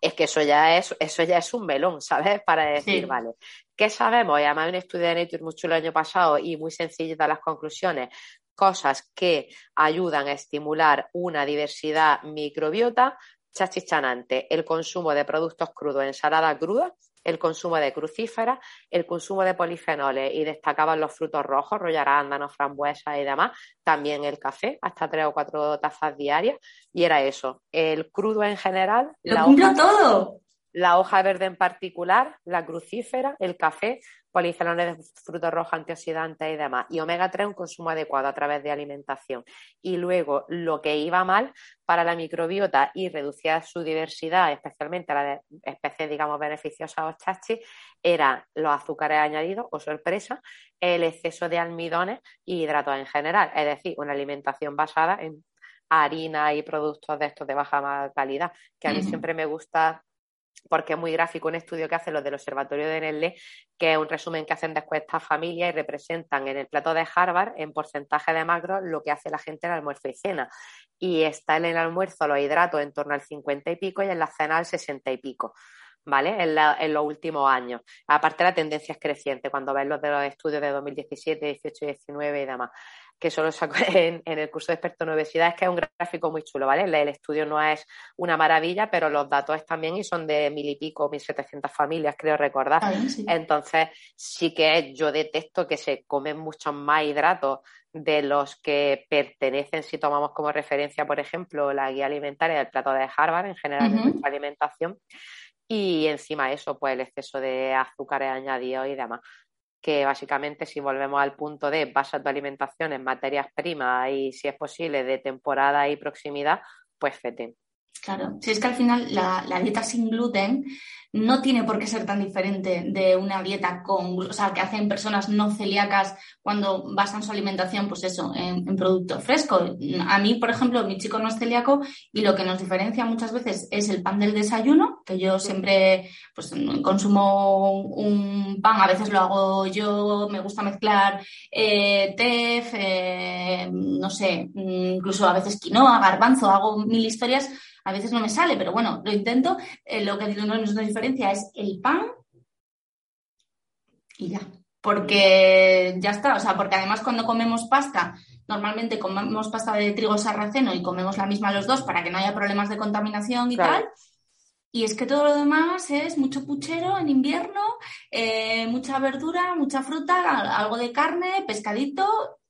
es que eso ya es, eso ya es un melón, ¿sabes? Para decir, vale, ¿qué sabemos? Y además hay un estudio de Nature muy chulo el año pasado y muy sencillita las conclusiones cosas que ayudan a estimular una diversidad microbiota, chachichanante, el consumo de productos crudos, ensalada cruda, el consumo de crucíferas, el consumo de polifenoles y destacaban los frutos rojos, rollo arándanos, frambuesas y demás, también el café, hasta tres o cuatro tazas diarias, y era eso, el crudo en general. ¡Lo la hoja, todo! La hoja verde en particular, la crucífera, el café, polifenoles de frutos rojos, antioxidantes y demás. Y omega 3 un consumo adecuado a través de alimentación. Y luego lo que iba mal para la microbiota y reducía su diversidad, especialmente la de especies, digamos, beneficiosas o chachis, eran los azúcares añadidos o sorpresa, el exceso de almidones y hidratos en general. Es decir, una alimentación basada en harina y productos de estos de baja calidad, que a mí siempre me gusta porque es muy gráfico un estudio que hacen los del Observatorio de Nestlé, que es un resumen que hacen después estas familias y representan en el plato de Harvard, en porcentaje de macro, lo que hace la gente en almuerzo y cena. Y está en el almuerzo los hidratos en torno al 50 y pico y en la cena al 60 y pico. ¿Vale? En, en los últimos años. Aparte, la tendencia es creciente cuando ves los de los estudios de 2017, 18 y 19 y demás que solo saco en, el curso de experto en obesidad, es que es un gráfico muy chulo, ¿vale? El, estudio no es una maravilla, pero los datos también y son de mil y pico, mil setecientas familias, creo recordar. Entonces, sí que yo detesto que se comen muchos más hidratos de los que pertenecen, si tomamos como referencia, por ejemplo, la guía alimentaria del plato de Harvard, en general, de nuestra alimentación. Y encima eso, pues el exceso de azúcares añadidos y demás que básicamente si volvemos al punto de basa tu alimentación en materias primas y si es posible de temporada y proximidad, pues fete. Claro, si es que al final la, dieta sin gluten no tiene por qué ser tan diferente de una dieta con, o sea, que hacen personas no celíacas cuando basan su alimentación, pues eso, en, productos frescos. A mí, por ejemplo, mi chico no es celíaco y lo que nos diferencia muchas veces es el pan del desayuno, que yo siempre pues, consumo un pan, a veces lo hago yo, me gusta mezclar eh, tef, eh, no sé, incluso a veces quinoa, garbanzo, hago mil historias a veces no me sale, pero bueno, lo intento. Eh, lo que nos diferencia es el pan y ya. Porque ya está, o sea, porque además cuando comemos pasta, normalmente comemos pasta de trigo sarraceno y comemos la misma los dos para que no haya problemas de contaminación y tal. Y es que todo lo demás es mucho puchero en invierno, eh, mucha verdura, mucha fruta, algo de carne, pescadito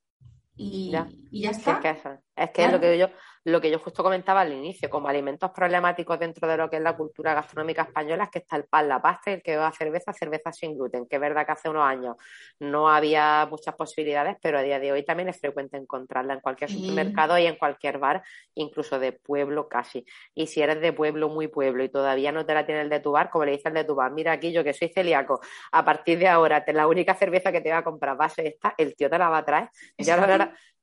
y ya, está. Es que, es, que es lo que yo, lo que yo justo comentaba al inicio, como alimentos problemáticos dentro de lo que es la cultura gastronómica española, es que está el pan, la pasta y el que va a cerveza, cerveza sin gluten, que es verdad que hace unos años no había muchas posibilidades, pero a día de hoy también es frecuente encontrarla en cualquier supermercado y en cualquier bar, incluso de pueblo casi. Y si eres de pueblo, muy pueblo, y todavía no te la tiene el de tu bar, como le dice el de tu bar, mira aquí yo que soy celíaco, a partir de ahora, la única cerveza que te va a comprar va a ser esta, el tío te la va a traer. Ya lo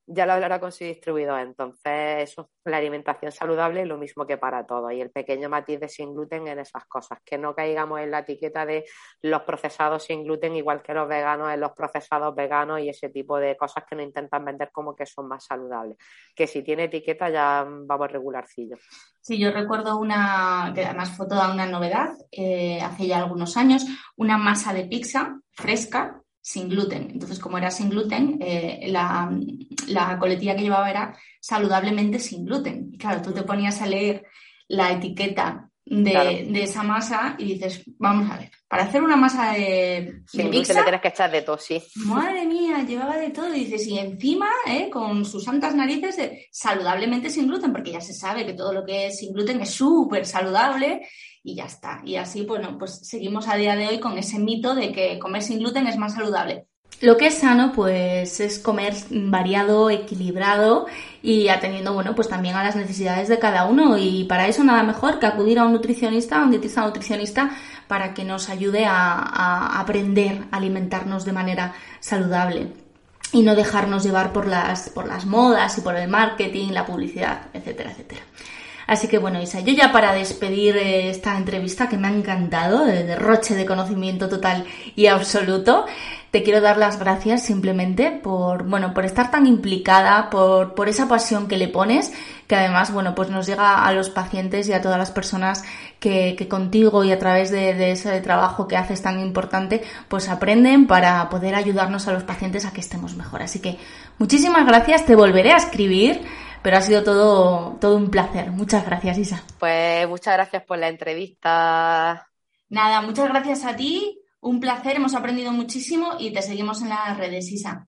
ya lo hablará con su distribuidor. Entonces, eso, la alimentación saludable es lo mismo que para todo. Y el pequeño matiz de sin gluten en esas cosas. Que no caigamos en la etiqueta de los procesados sin gluten, igual que los veganos en los procesados veganos y ese tipo de cosas que no intentan vender como que son más saludables. Que si tiene etiqueta ya vamos regularcillo. Sí, yo recuerdo una, que además fue toda una novedad, eh, hace ya algunos años, una masa de pizza fresca sin gluten. Entonces, como era sin gluten, eh, la, la, coletilla que llevaba era saludablemente sin gluten. Y claro, tú te ponías a leer la etiqueta de, de, esa masa y dices, vamos a ver, para hacer una masa de, sin gluten le tienes que echar de todo, sí. Madre mía, llevaba de todo. Y dices, y encima, eh, con sus santas narices, saludablemente sin gluten, porque ya se sabe que todo lo que es sin gluten es súper saludable y ya está. Y así, bueno, pues seguimos a día de hoy con ese mito de que comer sin gluten es más saludable. Lo que es sano, pues, es comer variado, equilibrado y atendiendo, bueno, pues también a las necesidades de cada uno. Y para eso nada mejor que acudir a un nutricionista, a un dietista nutricionista, para que nos ayude a, aprender a alimentarnos de manera saludable y no dejarnos llevar por las, por las modas y por el marketing, la publicidad, etcétera, etcétera. Así que bueno, Isa, yo ya para despedir eh, esta entrevista que me ha encantado, de derroche de conocimiento total y absoluto, te quiero dar las gracias simplemente por, bueno, por estar tan implicada, por, por esa pasión que le pones, que además, bueno, pues nos llega a los pacientes y a todas las personas que, que contigo y a través de, de, ese trabajo que haces tan importante, pues aprenden para poder ayudarnos a los pacientes a que estemos mejor. Así que muchísimas gracias, te volveré a escribir pero ha sido todo, todo un placer. Muchas gracias, Isa. Pues muchas gracias por la entrevista. Nada, muchas gracias a ti, un placer, hemos aprendido muchísimo y te seguimos en las redes, Isa.